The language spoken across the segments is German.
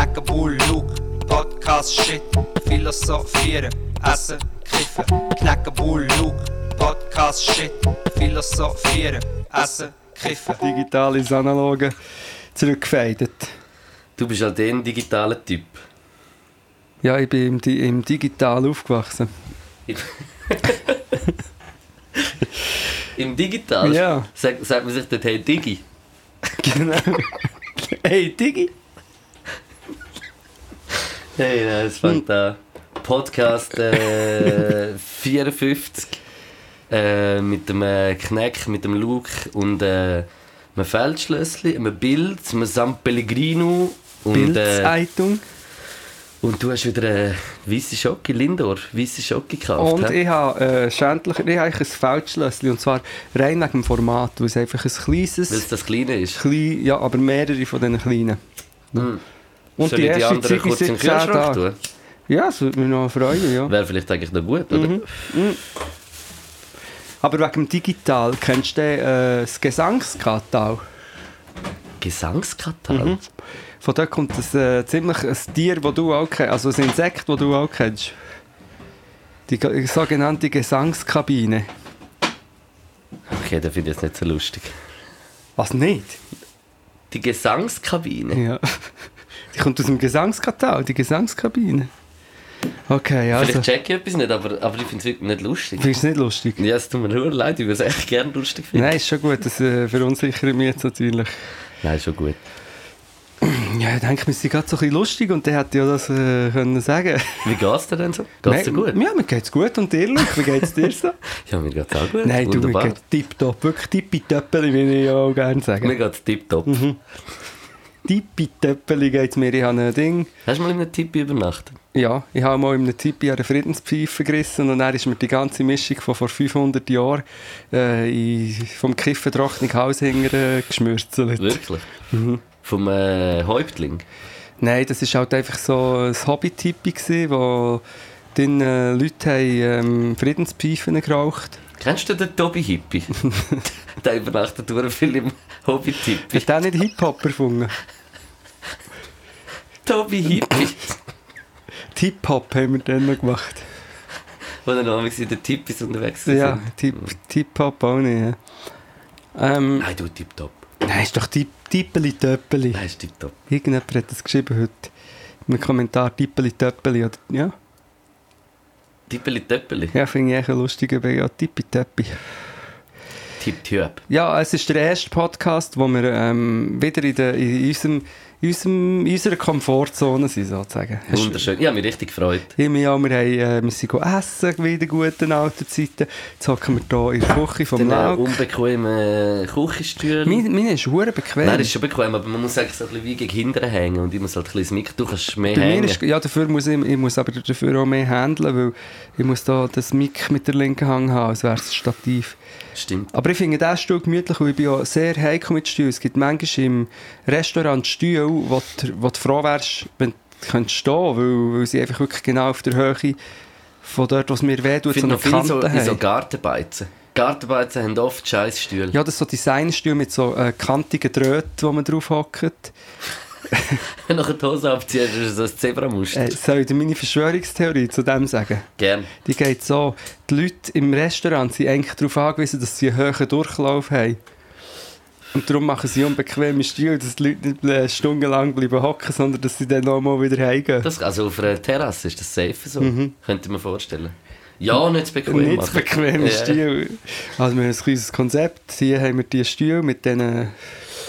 Knacken Bull, Luke, Podcast, Shit, Philosophieren, Essen, Kiffen. Knacken Bull, Luke, Podcast, Shit, Philosophieren, Essen, Kiffen. Digital ins Analoge zurückgefeidet. Du bist halt ein digitaler Typ. Ja, ich bin im, Di- im Digital aufgewachsen. Im Digital Ja. sagt, sagt man sich dort, hey Digi. Genau. hey, Digi. Hey, das fängt an. Podcast äh, 54 äh, mit dem äh, Kneck, mit dem Luke und äh, einem Feldschlössli, einem Bild, einem San Pellegrino und, äh, Bildzeitung. und du hast wieder eine weiße Schocke, Lindor, weiße Schocke gekauft. Und hä? ich habe äh, schändlich, ich habe ein Feldschlössli. Und zwar rein wegen dem Format, weil es einfach ein kleines, Weil es das Kleine ist. klein, ja, aber mehrere von diesen kleinen. Hm. Und Soll die ich die erste anderen kurz 10 Kühlschrank tun? Ja, das würde mich noch freuen, ja. Wäre vielleicht eigentlich noch gut, oder? Mhm. Aber wegen dem Digital, kennst du den, äh, das Gesangskatal? Gesangskatal? Mhm. Von dort kommt ein, äh, ziemlich ein Tier, das du auch kennst, also ein Insekt, das du auch kennst. Die ge- sogenannte Gesangskabine. Okay, das finde ich jetzt nicht so lustig. Was nicht? Die Gesangskabine? Ja. Die kommt aus dem Gesangskatal, die Gesangskabine. Okay, also. Vielleicht check ich etwas nicht, aber, aber ich finde es wirklich nicht lustig. Findest du es nicht lustig? Ja, es tut mir nur leid, ich würde es echt gerne lustig finden. Nein, ist schon gut, das äh, verunsichert mich jetzt natürlich. Nein, schon gut. Ja, ich denke, wir sind gerade so ein bisschen lustig und der hätte ja das äh, können sagen Wie geht's dir denn so? Geht's dir gut? Ja, mir geht's gut. Und dir, Luke, wie geht's dir so? Ja, mir geht's auch gut. Nein, du, mir Wunderbar. geht's tipptopp. Wirklich tippitöppeli, wie ich ja auch gerne Mir sagen. geht's tipptopp. Mhm. Tippitöppeli geht's mir. Ich habe ein Ding... Hast du mal in einem Tipp übernachtet? Ja, ich habe mal in einem Tippi eine Friedenspfeife gerissen und dann ist mir die ganze Mischung von vor 500 Jahren äh, in, vom Kiffen Trocknunghaushinger äh, geschmürzelt. Wirklich? Mhm. Vom äh, Häuptling? Nein, das war halt einfach so ein Hobby-Tippi, wo dann äh, Leute haben, ähm, Friedenspfeifen geraucht Kennst du den Tobi Hippie? der übernachtet durch viel im Hobby-Tipp. Hat der nicht Hip-Hop erfunden? Tobi Hippie. Hip-Hop haben wir dann noch gemacht. Wo er noch in den Tippis unterwegs sind. Ja, Tip- Hip-Hop auch nicht. Ja. Ähm, Nein, du tipptopp. nein, ist doch Tip- Tippeli Töppeli. Nein, ist tipptopp. Irgendjemand hat das geschrieben heute. Einem Kommentar Tippeli Töppeli. Oder, ja, Tippeli Töppeli. ja finde ich echt ein lustiger Be- ja, Tippi Töppi. Tipp-Töp. Ja, es ist der erste Podcast, wo wir ähm, wieder in, der, in, unserem, in, unserem, in unserer Komfortzone sind, sozusagen. Wunderschön. Ich habe mich richtig gefreut. Immer ja, wir, haben, äh, wir sind essen, wie in den guten alten Zeiten. Jetzt hocken wir hier in der Küche vom Den Lauk. unbequemen Küchenstuhl. Meine, meine ist hure bequem. Nein, das ist schon bequem, aber man muss eigentlich so ein bisschen wie gegen hinten hängen und ich muss halt ein bisschen das Mikro, du kannst mehr Bei hängen. ist, ja, dafür muss ich, ich muss aber dafür auch mehr handeln, weil ich muss da das Mic mit der linken Hand haben, als wäre es ein Stativ. Stimmt. Aber ich finde diesen Stuhl gemütlich, weil ich bin ja sehr heikel mit Stühlen. Es gibt manchmal im Restaurant Stühle, wo du, wo du froh wärst, wenn du könntest stehen weil, weil sie einfach wirklich genau auf der Höhe von dort, was mir wehtut, so eine Kante so, in so haben. Gartenbeizen. Gartenbeizen haben oft Scheißstühle. Ja, das sind so Designstühle mit so äh, kantigen Drähten, wo man drauf hockt. Wenn nachher die Hose abziehst, ist es so ein Zebramuster. Äh, soll ich meine Verschwörungstheorie zu dem sagen? Gern. Die geht so, die Leute im Restaurant sind eigentlich darauf angewiesen, dass sie einen hohen Durchlauf haben. Und darum machen sie unbequeme Stühle, dass die Leute nicht äh, stundenlang bleiben hocken, sondern dass sie dann nochmal wieder heimgehen. Das, also auf einer Terrasse ist das safe so. Könnte ich mir vorstellen. Ja, nicht zu bequem Mhm. nicht machen. bequeme Ja. Stühle. Also wir haben ein kleines Konzept. Hier haben wir die Stühle mit diesen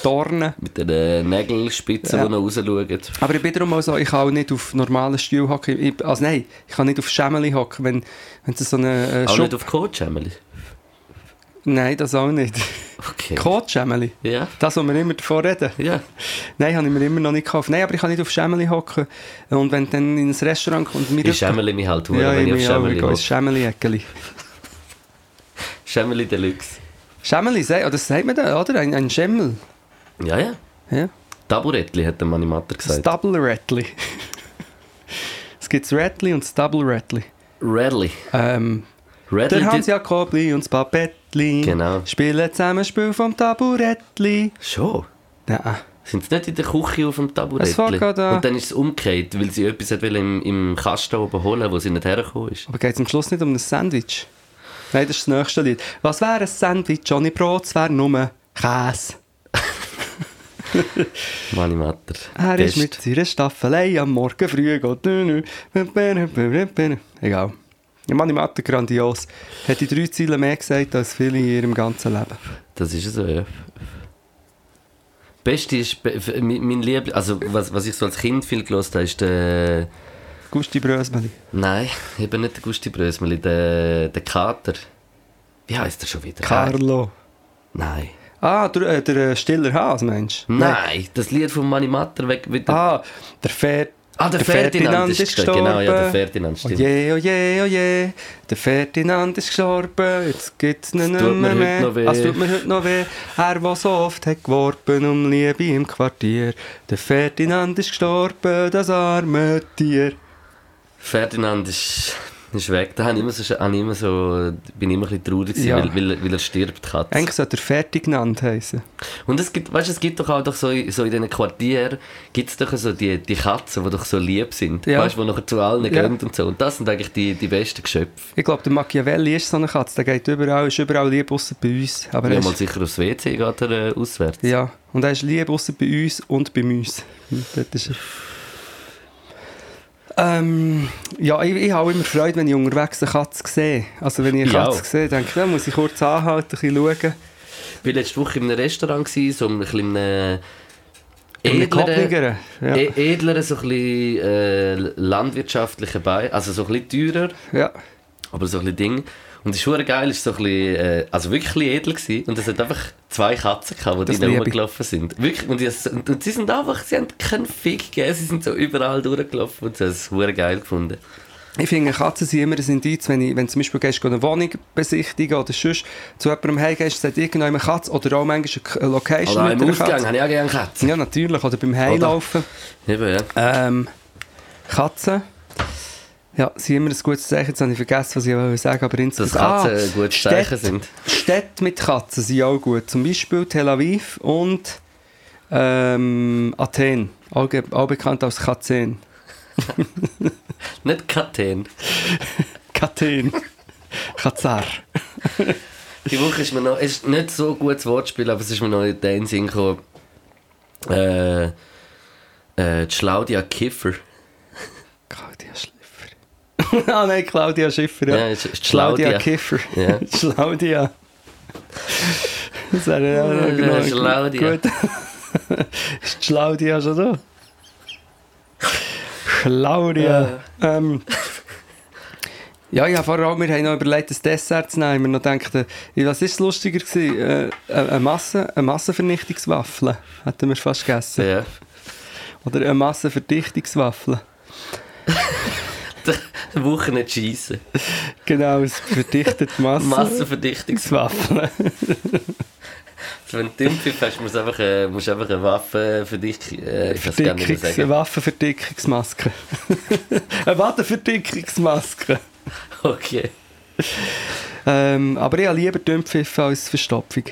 Dornen. Mit den äh, Nägelspitzen, Ja. die noch rausschauen. Aber ich bin darum auch so, ich kann auch nicht auf normalen Stühlen hocken. Ich, also nein, ich kann nicht auf Schemmeli hocken, wenn, wenn es so eine äh, Auch Schub- nicht auf Coach, Emily. Nein, das auch nicht. Okay. Kotschemmeli. Ja. Das, was wir immer davon reden. Ja. Nein, habe ich mir immer noch nicht gekauft. Nein, aber ich kann nicht auf Schemmeli hocken. Und wenn dann in ein Restaurant kommt und mir Ich schämele mich halt, ja, wenn ich auf ich gehe ins hocke. Schemmeli-Eckeli. Schämeli Deluxe. Schemmeli, oh, das sagt man da, oder? Ein, ein Schemmel. Ja, ja. Ja. Taburettli, hat der Manimatter Das gesagt. Double Rattli. es gibt das Rattli und das Double Rattli. Redley. Ähm, Redley, der Hans Jakobli und das Papettli Genau. spielen zusammen ein Spiel vom Taburettli. Schon? Nein. Sind sie nicht in der Küche auf dem Taburettchen? gerade an. Und dann ist es umgekehrt, weil sie etwas hat im, im Kasten oben holen wo sie nicht hergekommen ist. Aber geht es am Schluss nicht um ein Sandwich? Nein, das ist das nächste Lied. Was wäre ein Sandwich ohne Brot? Es wäre nur Käse. Mani Matter. Er ist mit seiner Staffelei am Morgen früh geht. Egal. Ja, Manni Matter grandios. Hat die drei Ziele mehr gesagt als viele in ihrem ganzen Leben. Das ist so, ja. Beste ist, mein Liebling, also was, was ich so als Kind viel gelost habe, ist der, Gusti Brösmeli. nein, eben nicht der Gusti Brösmeli, der, der Kater. Wie heißt der schon wieder? Carlo. Nein. Ah, der, äh, der äh, Stiller Hase, meinst du? Nein, das Lied von Mani Matter weg wieder. Ah, der, Fer Ah, der, Ferdinand, ist gestorben. Genau, ja, der Ferdinand, Oh stimmt. je, oh je, oh je, der Ferdinand ist gestorben, jetzt gibt's ihn nicht mehr. heute noch weh. Es tut mir heute noch weh. Er, der so oft hat geworben um Liebe im Quartier. Der Ferdinand ist gestorben, das arme Tier. Ferdinand ist, ist weg. Da habe ich immer so, habe ich immer so, bin ich immer ein bisschen traurig, gewesen, Ja. weil, weil, weil er stirbt. Katz. Eigentlich sollte er Ferdinand heißen. Und es gibt, weißt, es gibt doch auch doch so, in- so in diesen Quartieren gibt es doch so die, die Katzen, die doch so lieb sind. Ja. Weißt du, die nachher zu allen Ja. gehen und so. Und das sind eigentlich die, die besten Geschöpfe. Ich glaube, der Machiavelli ist so eine Katze, der geht überall, ist überall lieb, außer bei uns. Aber er Ja, ist, mal sicher aufs WC geht er äh, auswärts. ja, und er ist lieb, außer bei uns und bei uns. Hm, Dort ist. Ähm, ja, ich, ich habe immer Freude, wenn ich unterwegs eine Katze sehe. Also wenn ich eine Ja. Katze sehe, denke ich, da muss ich kurz anhalten, ein bisschen schauen. Ich war letzte Woche in einem Restaurant, gewesen, so ein bisschen in edleren. Ja. e- edleren, so ein bisschen äh, landwirtschaftlichen Bein, also so ein bisschen teurer. ja. Aber so ein bisschen Ding. Und das schon geil, ist so ein bisschen, äh, also wirklich edel gewesen. Und es hat einfach zwei Katzen gehabt, die Das ich. rumgelaufen sind. Wirklich, und, die, und, und sie sind einfach, sie haben keinen Fick gegeben, sie sind so überall durchgelaufen und sie haben es geil gefunden. Ich finde, Katzen sind immer ein Indiz, wenn, ich, wenn zum Beispiel gehst, eine Wohnung besichtigen oder sonst zu jemandem heimgehst, sagt irgendjemand eine Katze oder auch manchmal eine Location Oder mit einer Ausgang Katze. habe ich auch gerne Katzen. Ja, natürlich. Oder beim Heimlaufen. Eben, ja. Ähm, Katzen. Ja, sind immer ein gutes Zeichen. Jetzt habe ich vergessen, was ich wollte sagen aber Dass insgesamt... Katzen ein gutes Zeichen sind. Städte mit Katzen sind auch gut. Zum Beispiel Tel Aviv und ähm, Athen. Auch, auch bekannt als Katzen. Nicht Katen. Katen. Kazar. Die Woche ist mir noch, es ist nicht so ein gutes Wortspiel, aber es ist mir noch in den Sinn gekommen. Äh, äh, die Claudia Kiffer. Ah nein, Claudia Schiffer. Ja. Ja, Claudia. Kiffer. Ja. Claudia. Das wäre ja, Ja, genau. Claudia. Gut. ist Claudia schon da? Claudia. Ähm, ja, ich habe vorher auch, wir haben noch überlegt, ein Dessert zu nehmen. Wir noch gedacht, äh, was ist lustiger gewesen? Äh, eine, Masse, eine Massenvernichtungswaffel hätten wir fast gegessen. Ja. Oder eine Massenverdichtungswaffel. Die Woche nicht schiessen. Genau, es verdichtet Massen. Massenverdichtungswaffe. Massenverdichtungswaffel. Wenn du Dümpfiff hast, musst du einfach, äh, musst einfach eine Waffe für dich. Äh, ich es gar nicht Eine. Waffenverdickungsmaske. eine Wadenverdickungsmaske. Okay. Ähm, aber ich habe lieber Dünnpfiff als Verstopfung.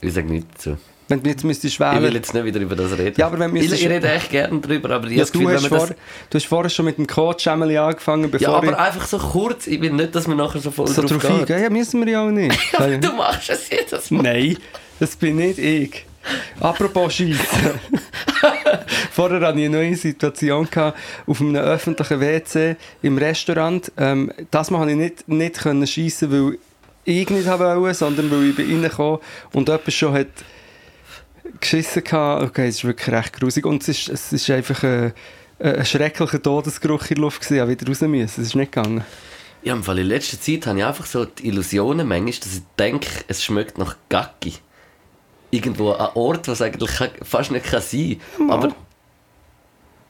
Ich sage nichts dazu. Wenn du jetzt müsstest Ich will wählen... jetzt nicht wieder über das reden. Ja, aber wenn ich, ich rede echt gerne drüber, aber ich Ja, du, Gefühl, wenn hast man vor, das... du hast vorher schon mit dem Coach angefangen, bevor Ja, aber ich einfach so kurz. Ich will nicht, dass wir nachher so voll so drauf drauf gehen. Ja, müssen wir ja auch nicht. Du machst es jedes Mal. Nein, das bin nicht ich. Apropos Scheissen. Vorher hatte ich eine neue Situation gehabt, auf einem öffentlichen WC im Restaurant. Ähm, das konnte ich nicht, nicht schiessen, weil ich nicht wollte, sondern weil ich bei ihnen kam und jemand schon hat geschissen hatte. Okay, es ist wirklich recht grusig. Und es ist, es ist einfach ein, ein schrecklicher Todesgeruch in der Luft gewesen. Ich musste wieder raus müssen. Es ist nicht gegangen. Ja, im Fall in letzter Zeit habe ich einfach so die Illusionen manchmal, dass ich denke, es schmeckt nach Gacki. Irgendwo an Ort, was eigentlich fast nicht kann sein kann. Aber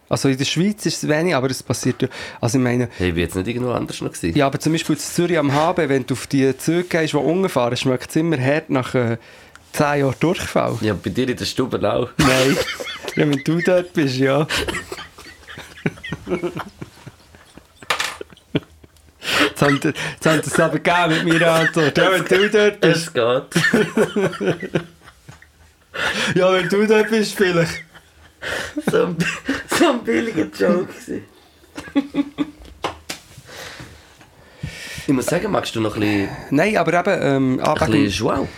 Also in der Schweiz ist es wenig, aber es passiert ja. Also ich meine, hey, ich bin jetzt nicht irgendwo anders noch gewesen. Ja, aber zum Beispiel in Zürich am HB, wenn du auf die Züge gehst, die umfahren, schmeckt es immer hart nach äh, 10 Jahren Durchfall. Ja, bei dir in der Stube auch. Nein. ja, wenn du dort bist, ja. Jetzt haben sie es aber gegeben mit meiner Antwort. Ja, wenn du dort bist. Es geht. Ja, wenn du da bist, vielleicht. So ein, so ein billiger Joke. Ich muss sagen, magst du noch ein bisschen, Nein, aber eben, ähm, ein bisschen Joao?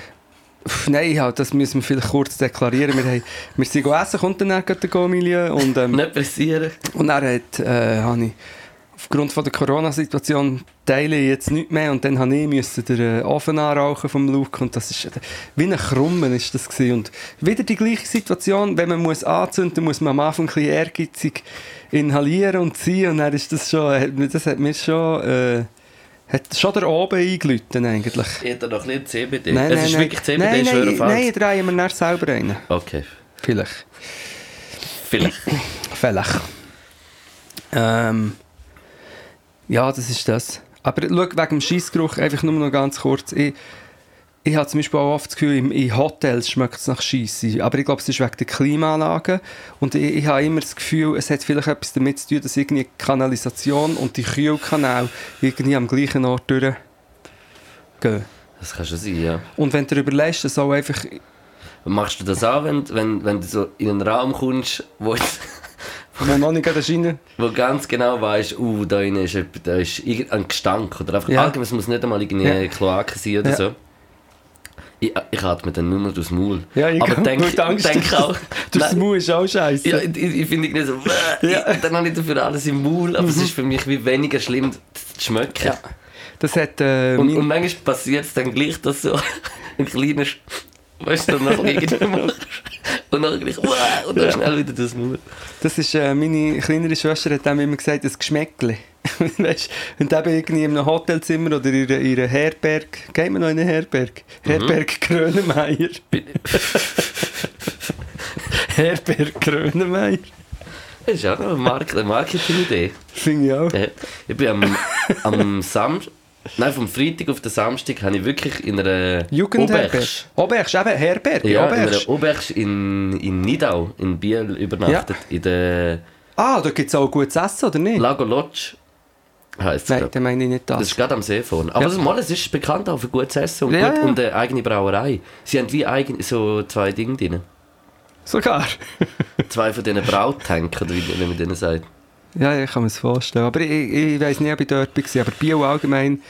Pff, Nein, ja, das müssen wir vielleicht kurz deklarieren. Wir, haben, wir sind essen, kommt dann gerade der Go-Milieu und, ähm, Nicht pressieren. und dann hat, äh, habe ich aufgrund von der Corona-Situation teile ich jetzt nicht mehr und dann habe ich müssen den äh, Ofen anrauchen vom Luke und das ist äh, wie ein Krummen ist das gewesen. und wieder die gleiche Situation, wenn man muss anzünden, muss man am Anfang ein bisschen ehrgeizig inhalieren und ziehen und dann ist das schon, das hat mir schon, äh, hat schon der oben eingelüten eigentlich. Ich noch ein bisschen CBD. Nein, es nein, ist nein. wirklich CBD, nein, nein, nein, drehen wir selber rein. Okay, Vielleicht. vielleicht. Vielleicht. Ähm, ja, das ist das. Aber schau, wegen dem Scheissgeruch, einfach nur noch ganz kurz. Ich, ich habe zum Beispiel auch oft das Gefühl, in, Hotels schmeckt es nach Scheisse. Aber ich glaube, es ist wegen der Klimaanlage. Und ich, ich habe immer das Gefühl, es hat vielleicht etwas damit zu tun, dass irgendwie die Kanalisation und die Kühlkanäle irgendwie am gleichen Ort durchgehen. Das kann schon sein, ja. Und wenn du dir überlegst, dass auch einfach... Machst du das auch, wenn, wenn, wenn du so in einen Raum kommst, wo, Wo noch nicht gerade wo ganz genau weißt, uh, da ist, da ist irgendein Gestank oder einfach Ja. allgemein, es muss nicht einmal irgendwie Ja. eine Kloake sein oder Ja. so. Ich, ich atme dann nur noch durchs Maul. Ja, ich Aber auch, denk, Angst denk auch... Nein, Maul ist auch scheiße. ja, ich, ich finde irgendwie so, Ja. ich, dann habe ich dafür alles im Maul, aber es ist für mich wie weniger schlimm zu schmecken. Ja. Das hat... Äh, Und, und manchmal passiert es dann gleich, dass so ein kleiner, weißt du, dann noch irgendwie machst. Und dann gleich, «Uah!» und dann Ja. schnell wieder das Maul. Das ist, äh, meine kleinere Schwester hat dem immer gesagt, das Geschmäckle. weißt, du eben irgendwie in einem Hotelzimmer oder in einer, in einer Herberg, geht man noch in eine Herberg? Herberg Grönemeyer. Herberg Grönemeyer. Das ist auch noch eine, Mark eine Marketing-Idee. Finde ich auch. Ich bin am, am Samstag, nein, vom Freitag auf den Samstag, habe ich wirklich in einer Jugendherberg. Obersch- eben Herberg. ja, in Obersch. einer Obersch in, in Nidau, in Biel, übernachtet. In der Ah, da gibt es auch gutes Essen, oder nicht? Lago Lodge heisst es, Nein, dann meine ich nicht Das das. ist gerade am See vorne. Aber Ja. das, mal, es ist bekannt auch für gutes Essen und, Ja, gut, ja. und eine eigene Brauerei. Sie haben wie eigen, so zwei Dinge drin. Sogar. Zwei von diesen Brautanken, wie man denen sagt. Ja, ich kann mir das vorstellen. Aber ich, ich weiß nicht, ob ich dort war. Aber Biel allgemein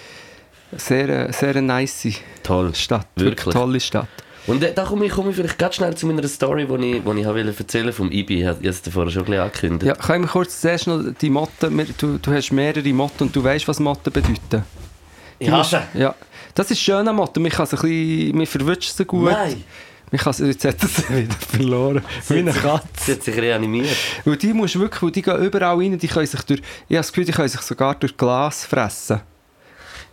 sehr, sehr eine nice Toll. Stadt. Wirklich. Wirklich tolle Stadt. Und äh, da komme ich, komme ich vielleicht ganz schnell zu meiner Story, die ich, die ich habe erzählen vom IBI. Ich habe es vorher schon ein bisschen angekündigt. Ja, können wir kurz zuerst noch die Motten, du, du hast mehrere Motten und du weißt, was Motten bedeuten. ich hasse. Ja, das ist schön an Motten, man kann sie ein bisschen, man verwünscht sie gut. Nein. Kann sie, jetzt hat er sie wieder verloren, wie eine Katze. Sie hat sich reanimiert. Weil die musst du wirklich, weil die gehen überall rein, die können sich durch, ich habe das Gefühl, die können sich sogar durch Glas fressen.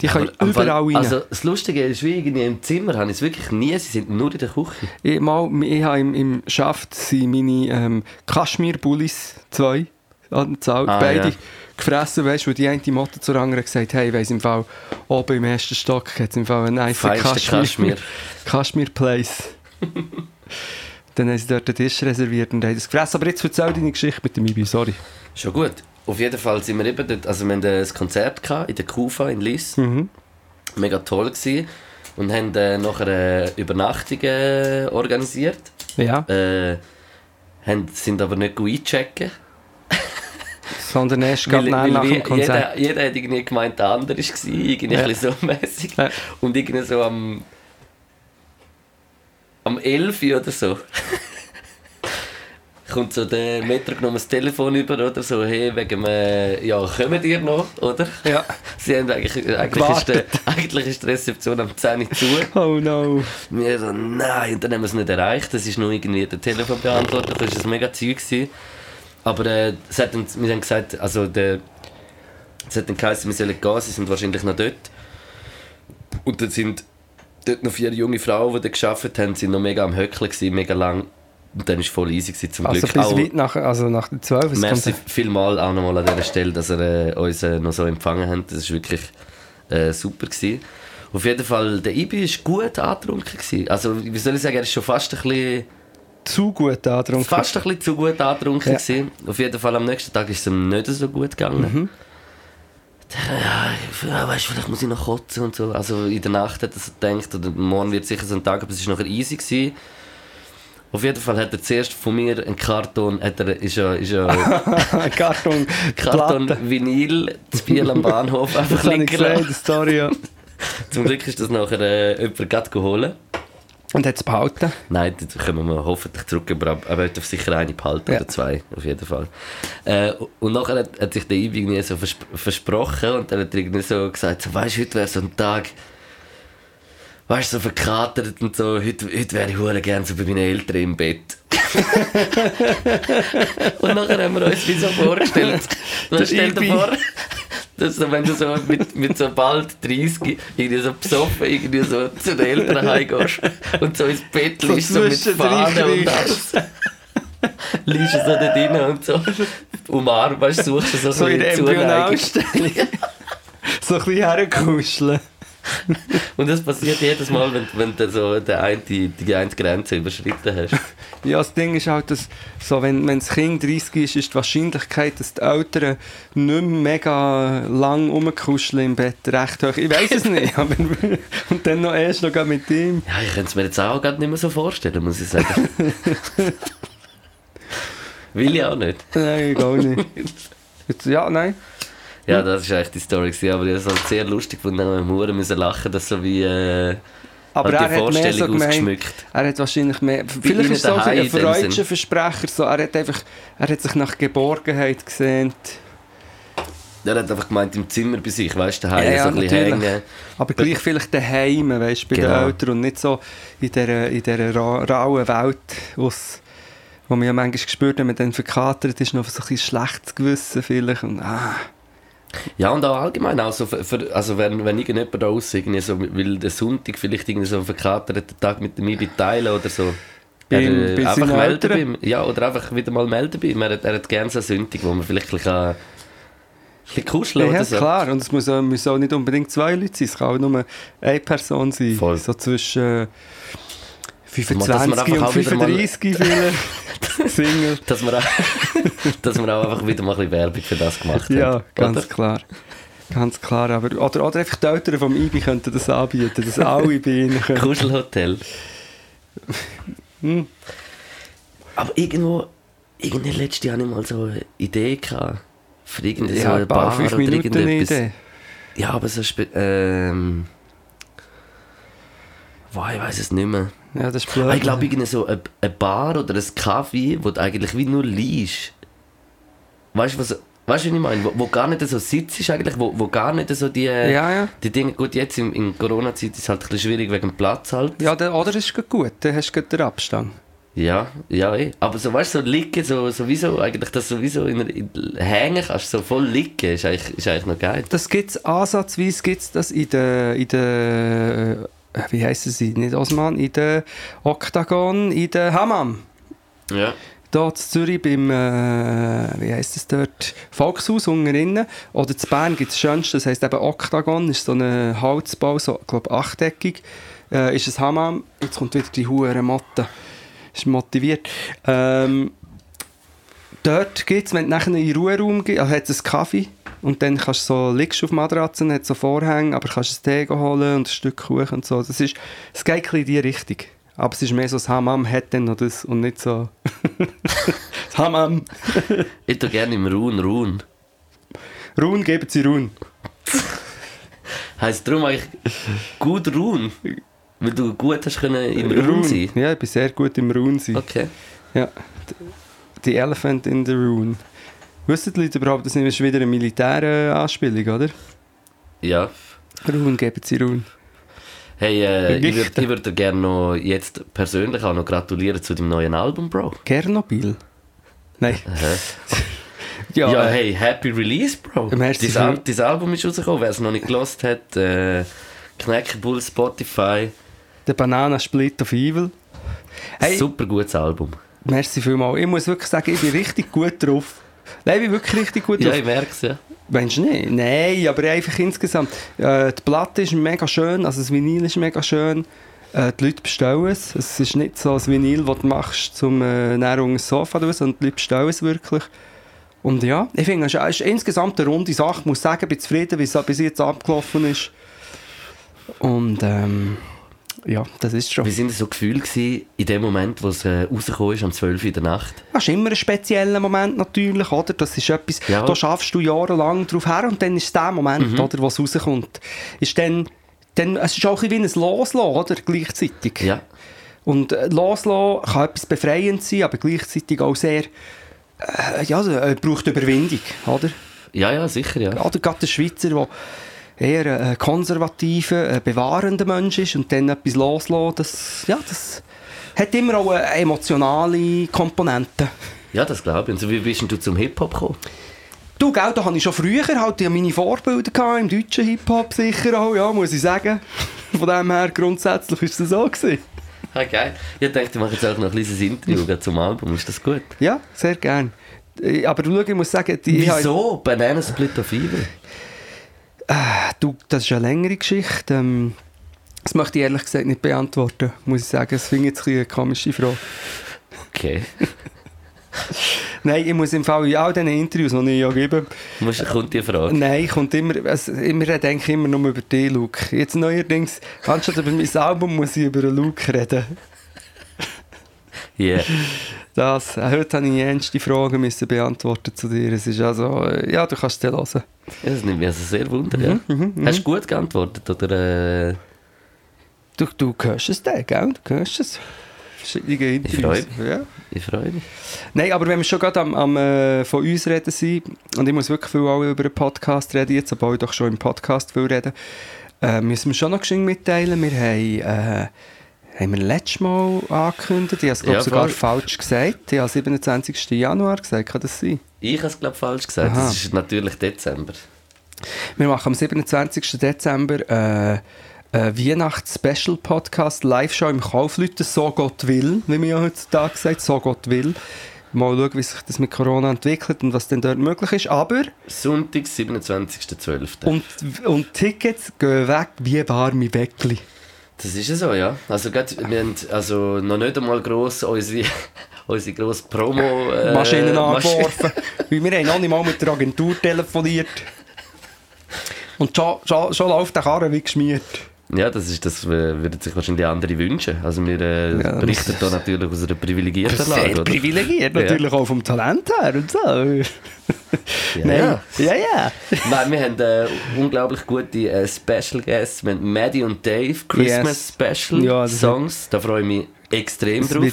Die können Aber überall rein. Also das Lustige ist, wie irgendwie im Zimmer habe ich es wirklich nie, sie sind nur in der Küche. Ich, mal, ich habe im, im Schaft sind meine ähm, Kaschmir-Bullis, zwei, an der Zahl, Ah, beide ja. gefressen, weißt du, die eine Motte zur anderen gesagt hey, ich weiss im Fall, oben im ersten Stock hat es im Fall einen nice Kaschmir, Kaschmir. Kaschmir Place. Dann haben sie dort den Tisch reserviert und haben das gefressen. Aber jetzt erzähl deine Geschichte mit dem Ibi, sorry. Schon gut. Auf jeden Fall sind wir eben dort, also wir hatten ein Konzert gehabt in der Kufa in Liss. Mhm. Mega toll gewesen. Und haben äh, nachher eine Übernachtung äh, organisiert. Ja, Äh, haben, sind aber nicht gut einchecken. sondern erst gerade nach nach dem Konzert. Jeder, jeder hat irgendwie gemeint, der andere war. Irgendwie Ja. ein bisschen so mäßig. Ja. Und irgendwie so am. Am 11 Uhr oder so. kommt so der Metro genommen das Telefon über oder so, hey, wegen äh, ja, kommen ihr noch, oder? Ja. Sie haben eigentlich, eigentlich, ist, der, eigentlich ist die Rezeption am 10 Uhr zu. Oh no. Wir so, nein, und dann haben wir es nicht erreicht. Das ist nur irgendwie der Telefonbeantworter, das war ein mega Zeug. Gewesen. Aber äh, hat dann, wir haben gesagt, also der, es hat dann geheißen, wir sollen gehen, sie sind wahrscheinlich noch dort. Und dann sind dort noch vier junge Frauen, die gearbeitet haben, sind noch mega am Höckeln gewesen, mega lang. Und dann war es voll easy gewesen, zum Also Glück. Auch- weit nach, also nach der 12. es Merci kommt- vielmal auch nochmal an dieser Stelle, dass ihr äh, uns äh, noch so empfangen habt. Das war wirklich äh, super. Gewesen. Auf jeden Fall, der Ibi war gut angetrunken. Gewesen. Also, wie soll ich sagen, er ist schon fast ein bisschen, Zu gut angetrunken. fast ein bisschen zu gut angetrunken. Ja. Gewesen. Auf jeden Fall, am nächsten Tag ist es ihm nicht so gut gegangen. Mhm. Ja, weißt, vielleicht muss ich noch kotzen und so. Also in der Nacht hat er so gedacht, oder morgen wird sicher so ein Tag, aber es war nachher easy. Gewesen. Auf jeden Fall hat er zuerst von mir einen Karton, hat er, ist ja, ist ja Karton, Karton Platte. Vinyl zu Biel am Bahnhof einfach Das liegen gesehen, Story, ja. Zum Glück ist das nachher äh, jemand gerade geholt. Und hat es behalten. Nein, das können wir hoffentlich zurück, aber ab- er wird sicher eine behalten Ja. oder zwei, auf jeden Fall. Äh, und nachher hat, hat sich der Ibi irgendwie so versp versprochen und dann hat er irgendwie so gesagt, so, weißt du, heute wäre so ein Tag, weißt du, so verkatert und so, heute, heute wäre ich hure gerne so bei meinen Eltern im Bett. und nachher haben wir uns wie so vorgestellt, Der stell dir vor, dass so, wenn du so mit, mit so bald 30 irgendwie so besoffen irgendwie so zu den Eltern heimgehst und so ins Bett So liegst, so mit zwischendrin Fahnen und alles. liegst du so da drin und so umarmst, suchst du so, So ein in. Embryonalstellung. so ein bisschen herkuscheln. Und das passiert jedes Mal, wenn, wenn du so die eine, die, die eine Grenze überschritten hast. Ja, das Ding ist halt, dass so, wenn, wenn das Kind 30 ist, ist die Wahrscheinlichkeit, dass die Eltern nicht mehr mega lang rumkuscheln im Bett recht hoch. Ich weiß es nicht, aber und dann noch erst noch mit ihm. Ja, ich könnte es mir jetzt auch gerade nicht mehr so vorstellen, muss ich sagen. Will ich auch nicht. Nein, gar nicht. Jetzt, ja, nein. Ja, das war eigentlich die Story, gewesen, aber ich habe es sehr lustig gefunden, haben wir müssen lachen, dass so wie äh, Aber halt er die hat mehr so Vorstellung gemeint, er hat wahrscheinlich mehr, vielleicht ist es auch ein freudscher. Versprecher, so, er hat einfach, er hat sich nach Geborgenheit gesehnt. Er hat einfach gemeint, im Zimmer bei sich, weißt du, daheim Ja, ja, so ein bisschen hängen. Aber gleich vielleicht daheim, weißt du, bei Genau. den Eltern und nicht so in dieser, in dieser ra rauen Welt, aus, wo man ja manchmal gespürt wenn man dann verkatert ist, noch so ein bisschen schlechtes Gewissen vielleicht. Und, ah. Ja, und auch allgemein, also, für, für, also wenn, wenn irgendjemand da aussieht, irgendwie so, will der Sonntag vielleicht irgendwie so einen verkaterten Tag mit Ibi teilen oder so. Bei- er, bei einfach melden bei ihm. Ja, oder einfach wieder mal melden bei ihm. Er hat, er hat gerne so eine Sonntag, wo man vielleicht ein bisschen, ein bisschen kuscheln Ja, oder ja, so. klar. Und es muss müssen auch nicht unbedingt zwei Leute sein, es kann auch nur eine Person sein. Voll. So zwischen äh, 25 einfach und auch wieder mal- 35 vielleicht. Single. Dass wir, auch, dass wir auch einfach wieder mal ein bisschen Werbung für das gemacht haben. Ja, ganz Oder? klar. Ganz klar. Aber, oder, oder einfach die Eltern vom IBI könnten das anbieten, dass alle bei ihnen können. Kuschelhotel. Hm. Aber irgendwo, irgendwie letzte hatte ich mal so eine Idee gehabt. Für irgendwie so Ja, eine ein paar Bar fünf oder Minuten eine irgendetwas. Idee. Ja, aber so ähm, Boah, ich weiß es nicht mehr. Ja, das ist blöd. Ah, ich glaube, irgendwie so eine, eine Bar oder ein Kaffee, wo du eigentlich wie nur liest. Weißt du, was, weißt, du, was ich meine? Wo, wo gar nicht so sitzt, eigentlich, wo, wo gar nicht so die, ja, ja. die Dinge. Gut, jetzt in, in Corona-Zeit ist es halt ein bisschen schwierig wegen dem Platz halt. Ja, der, oder ist gut, dann hast du den Abstand. Ja, ja, eh. Aber so, weißt du, so liegen, so, sowieso, eigentlich, dass du sowieso in, in, hängen kannst, so voll liegen, ist eigentlich, ist eigentlich noch geil. Das gibt es ansatzweise gibt's das in der, in der äh, wie heissen sie, nicht Osman, in der Oktagon, in der Hammam. Ja. Hier in Zürich beim, äh, wie heisst es dort, Volkshaus unten. Oder in Bern gibt es das Schönste, das heisst eben Oktagon, ist so ein Holzbau, so, ich glaube achteckig. Äh, ist ein Hammam, jetzt kommt wieder die hure Motte, ist motiviert. Ähm, dort gibt es, wenn du nachher in den Ruheraum gehst, also hat es einen Kaffee und dann kannst du so, liegst du auf Matratzen, hat so Vorhänge, aber kannst einen Tee holen und ein Stück Kuchen und so. Das, ist, es geht ein bisschen in die Richtung. Aber es ist mehr so, das Hammam hat dann noch das und nicht so... das Hammam. Ich tue gerne im Ruhen ruhen. Ruhen geben sie Ruhen. Heißt darum eigentlich gut ruhen? Weil du gut hast können im Ruhen sein? Ja, ich bin sehr gut im Ruhen sein. Okay. Ja. Die Elephant in the Rune. Wissen die Leute überhaupt, das ist wieder eine militäre Anspielung, oder? Ja. Ruhen geben sie Ruhen. Hey, äh, ich würde würd dir gerne noch jetzt persönlich auch noch gratulieren zu deinem neuen Album, Bro. Kernobil? Nein. Ja, Ja, äh, hey, happy release, Bro. Dein, Al dein Album ist rausgekommen, wer es noch nicht gelost hat. Äh, Knäckebull, Spotify. der Banana Split of Evil. Hey, Super gutes Album. Merci vielmals. Ich muss wirklich sagen, ich bin richtig gut drauf. Nein, ich bin wirklich richtig gut Ja, drauf. ich merke es, ja. Meinst du nicht? Nein, aber einfach insgesamt. Äh, die Platte ist mega schön, also das Vinyl ist mega schön. Äh, die Leute bestellen es. Es ist nicht so ein Vinyl, das du machst, zum äh, das Sofa tun, sondern die Leute bestellen es wirklich. Und ja, ich finde, es ist, es ist insgesamt eine runde Sache. Ich muss sagen, ich bin zufrieden, wie es bis jetzt abgelaufen ist. Und ähm, Ja, das ist schon. Wie sind das so Gefühle gewesen, in dem Moment, wo es äh, rausgekommen ist, um 12 Uhr in der Nacht? Das ist immer ein spezieller Moment natürlich, oder? Das ist etwas, Ja. da schaffst du jahrelang drauf her und dann ist der Moment, Mhm. oder, wo es rauskommt. Ist dann, dann, es ist auch ein bisschen wie ein Loslassen, oder? Gleichzeitig. Ja. Und äh, Loslassen kann etwas befreiend sein, aber gleichzeitig auch sehr, äh, ja, äh, braucht Überwindung, oder? Ja, ja, sicher, ja. Oder gerade der Schweizer, der eher ein konservativer, ein bewahrender Mensch ist und dann etwas loslassen, das, ja, das hat immer auch eine emotionale Komponente. Ja, das glaube ich. Und so, wie bist du zum Hip-Hop gekommen? Du, gell, da hatte ich schon früher halt ja meine Vorbilder gehabt, im deutschen Hip-Hop sicher auch, ja, muss ich sagen. Von dem her, grundsätzlich ist es so gewesen. Ah, geil. Ich dachte, ich mache jetzt auch noch ein kleines Interview zum Album. Ist das gut? Ja, sehr gern. Äh, Aber schau, ich muss sagen, die, Wieso? Banana Split of Evil? Du, das ist eine längere Geschichte. Ähm, das möchte ich ehrlich gesagt nicht beantworten, muss ich sagen. Das finde ich jetzt ein eine komische Frage. Okay. Nein, ich muss im Fall in all diesen Interviews, die ich ja gebe, Musst, kommt die Frage. Nein, kommt immer, es, immer rede eigentlich immer nur über dich, Luke. Jetzt neuerdings, anstatt über mein Album, muss ich über den Luke reden. Yeah. Das, äh, heute habe ich ernste Fragen müssen beantworten zu dir. Es ist also, äh, ja, du kannst es dir hören. Ja, das nimmt mich also sehr wunder, ja. Mhm, Hast du gut geantwortet, oder? Äh, Du, du hörst es dann, gell? Du hörst es. Verschiedene Interviews. freu Ja. ich freue mich. Nein, aber wenn wir schon gerade am, am äh, von uns reden sind, und ich muss wirklich viel auch über einen Podcast reden, jetzt, obwohl ich doch schon im Podcast viel reden, äh, müssen wir schon noch geschwind mitteilen. Wir haben, äh, haben wir letztes Mal angekündigt, ich habe es glaube Ja, sogar falsch gesagt, ich habe 27. Januar gesagt, kann das sein? Ich habe es, glaube falsch gesagt. Aha. Das ist natürlich Dezember. Wir machen am 27. Dezember äh, einen Weihnachts-Special-Podcast, Live-Show im Kaufleuten, so Gott will, wie man ja heutzutage sagt, so Gott will. Mal schauen, wie sich das mit Corona entwickelt und was denn dort möglich ist. Aber, Sonntag, 27.12. und, und Tickets gehen weg wie warme Bäckli. Das ist ja so, ja. Also, grad, wir haben also noch nicht einmal gross unsere, unsere grosse Promo... Äh, Maschinen Masch- angeworfen. Weil wir haben noch nicht mal mit der Agentur telefoniert. Und schon, schon, schon läuft der Karren wie geschmiert. Ja, das, ist, das äh, würden sich wahrscheinlich andere wünschen. Also wir äh, Ja, berichten da natürlich aus einer privilegierten Lage, Sehr oder? privilegiert, Ja. natürlich auch vom Talent her und so. Ja, Nein. ja. ja, ja. Nein, wir haben äh, unglaublich gute äh, Special Guests. Wir haben Maddie und Dave, Christmas Special Ja, Songs. Da freue ich mich extrem Es drauf.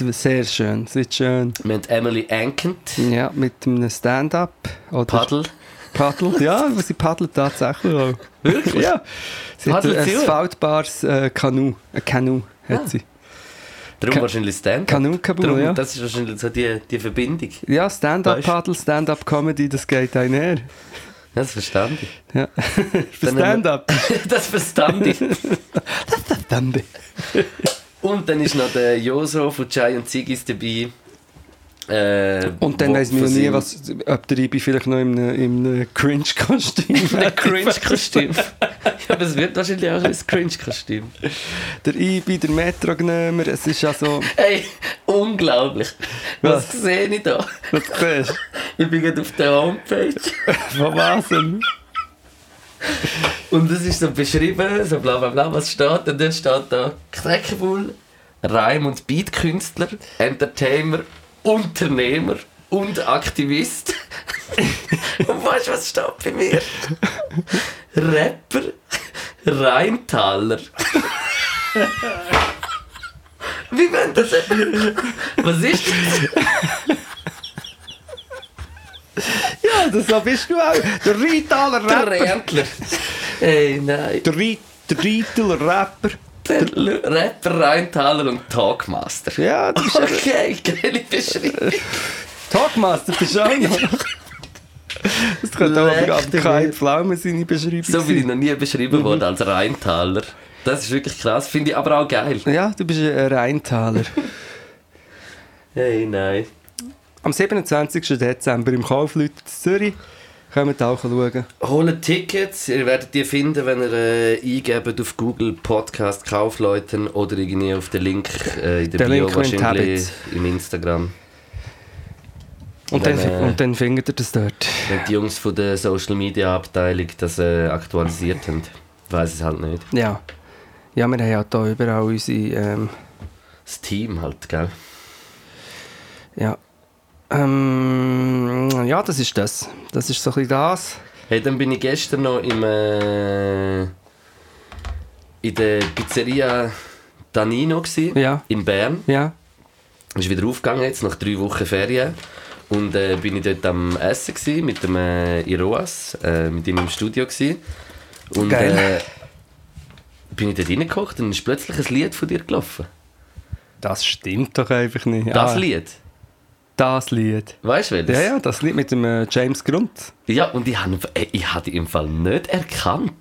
wird sehr schön, es wird schön. Wir haben Emily Ankent, Ja, mit einem Stand-up. Paddle. Paddel, ja, sie paddelt tatsächlich auch. Wirklich? Ja. Sie hat Paddelt ein sie auch? faltbares äh, Kanu. Ein Kanu hat Ah. sie. Darum Ka- wahrscheinlich Stand-up. Kanunkabul, Darum, ja. Das ist wahrscheinlich so die, die Verbindung. Ja, Stand-up-Paddel, Stand-up-Comedy, das geht einher. Das verstand ich. Ja. Für Dann haben wir- Stand-up. das verstand ich. Und dann ist noch der Joso von und Zigis dabei. Äh, Und dann weiss man nie, was, ob der Ibi vielleicht noch in einem, in einem Cringe-Kostüm Cringe-Kostüm. ja, aber es wird wahrscheinlich auch ein Cringe-Kostüm. Der Ibi, der Metrognömer, es ist ja so... Hey, unglaublich. Was, Was? sehe ich da? Was siehst Ich bin gerade auf der Homepage. Von was denn? Und es ist so beschrieben, so bla bla bla, was steht. Und dann steht da Kneckebull, Reim- und Beatkünstler, Entertainer, Unternehmer und Aktivist. und weißt du, was steht bei mir? Rapper, Rheintaler. Wie wenn das. Was ist das? Ja, das so bist du auch. Der Rheintaler Der Rapper. Rändler. Ey, nein. Der, der Rheintaler Rapper. Der L- Rapper, Rheintaler und Talkmaster. Ja, das ist Okay, geile Beschreibung. Talkmaster, bist du auch noch. Das könnte gerade dich kein. Pflaume seine Beschreibung So bin ich noch nie beschrieben worden als Rheintaler. Das ist wirklich krass, finde ich aber auch geil. Ja, du bist ein Rheintaler. Hey, nein. Am 27. Dezember im Kaufleut Zürich. Kommt auch schauen. Holt Tickets, ihr werdet die finden, wenn ihr äh, eingebt auf Google Podcast Kaufleuten oder irgendwie auf den Link äh, in der, Der Bio Link wahrscheinlich im Instagram. Und, Wenn, dann, äh, und dann findet ihr das dort. Wenn die Jungs von der Social Media Abteilung das äh, aktualisiert haben, weiß es halt nicht. Ja. Ja, wir haben ja hier überall unsere, ähm, Das Team halt, gell? ja. Ähm, ja, das ist das. Das ist so ein bisschen das. Hey, dann bin ich gestern noch im, äh, in der Pizzeria Danino gsi, Ja. in Bern. Ja. Ist wieder aufgegangen jetzt, nach drei Wochen Ferien. Und äh, bin ich dort am Essen gsi, mit dem äh, Iroas, äh, mit ihm im Studio gsi. Und Geil. äh, bin ich dort reingekocht und ist plötzlich ein Lied von dir gelaufen. Das stimmt doch einfach nicht. Das Ah, Lied. Das Lied. Weißt du welches? Ja, ja, das Lied mit dem äh, James Grund. Ja, und ich habe äh, ich hab ihn im Fall nicht erkannt.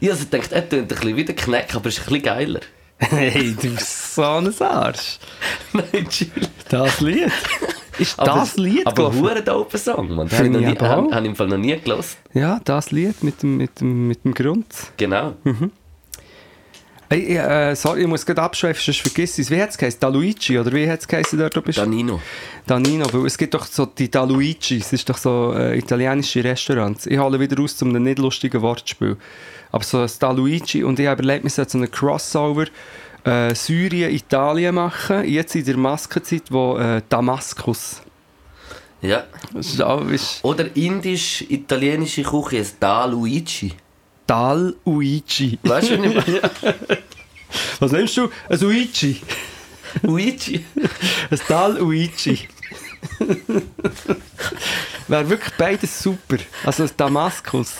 Ich also gedacht, er tönt ein bisschen wie der Kneck, aber ist ein bisschen geiler. hey, du bist so ein Arsch. Nein, chill. Das Lied? Ist das Lied Aber hure dope Song, man. Den habe ich, ich nie- aber auch. hab- hab ich im Fall noch nie gelost. Ja, das Lied mit dem, mit dem, mit dem Grund. Genau. Hey, äh, sorry, ich muss gerade abschweifen, sonst vergiss ich es. Wie hat es geheißen? Da Luigi, oder wie hat es geheißen du bist? Danino. Danino, weil es gibt doch so die Da Luigi, es ist doch so äh, italienische Restaurants. Ich hole wieder aus zu einem nicht lustigen Wortspiel. Aber so ein Da Luigi und ich habe überlegt, wir sollten so einen Crossover äh, Syrien-Italien machen, jetzt in der Maskenzeit, wo äh, Damaskus. Ja. Das ist, auch- ist Oder indisch-italienische Küche, ist Da Luigi. Dal Luigi. Weißt du nicht mehr? Was nimmst du? Ein Luigi. Luigi. Ein Dal Luigi. Wäre wirklich beides super. Also ein Damaskus.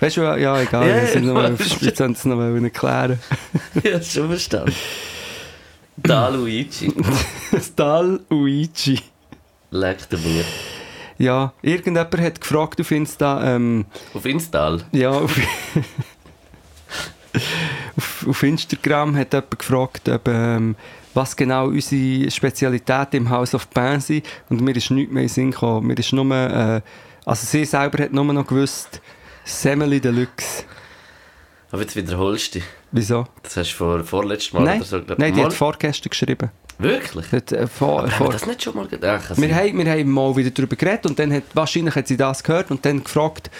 Weißt du, ja, egal, Ja, wir sind ja, noch, weißt wir sollen es noch erklären. Ja, schon verstanden. Da Luigi. Ein Dal Luigi. Leckt er mir. Ja, irgendjemand hat gefragt auf Insta, ähm, Auf Instal. ja, auf, auf, auf Instagram hat jemand gefragt, ob, ähm, was genau unsere Spezialität im House of Pain sind. Und mir ist nichts mehr in den Sinn gekommen. Mir ist nur, äh, also sie selber hat nur noch gewusst, Semeli Deluxe. Aber jetzt wiederholst du dich. Wieso? Das hast du vor, vorletztes Mal Nein, oder so glaub- nein die Mal? hat vorgestern geschrieben. Wirklich? Hat, äh, vor, Aber haben vor, wir das nicht schon mal gedacht? wir, haben, wir haben mal wieder darüber geredet und dann hat, wahrscheinlich hat sie das gehört und dann gefragt,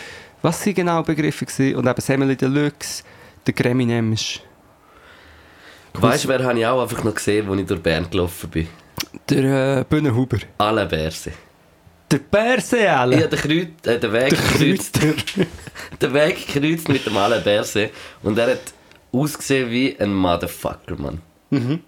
was sie genau Begriffe waren. Und eben Semeli Deluxe, der Creminem ist Weißt du, wer habe ich auch einfach noch gesehen, als ich durch Bern gelaufen bin? der äh, Bühnenhuber. Alle Berse. Der Perseale. Ich habe den, Kreuz, äh, den Weg gekreuzt. den Weg gekreuzt mit dem Alain Berset und er hat ausgesehen wie ein Motherfucker, Mann. Mhm.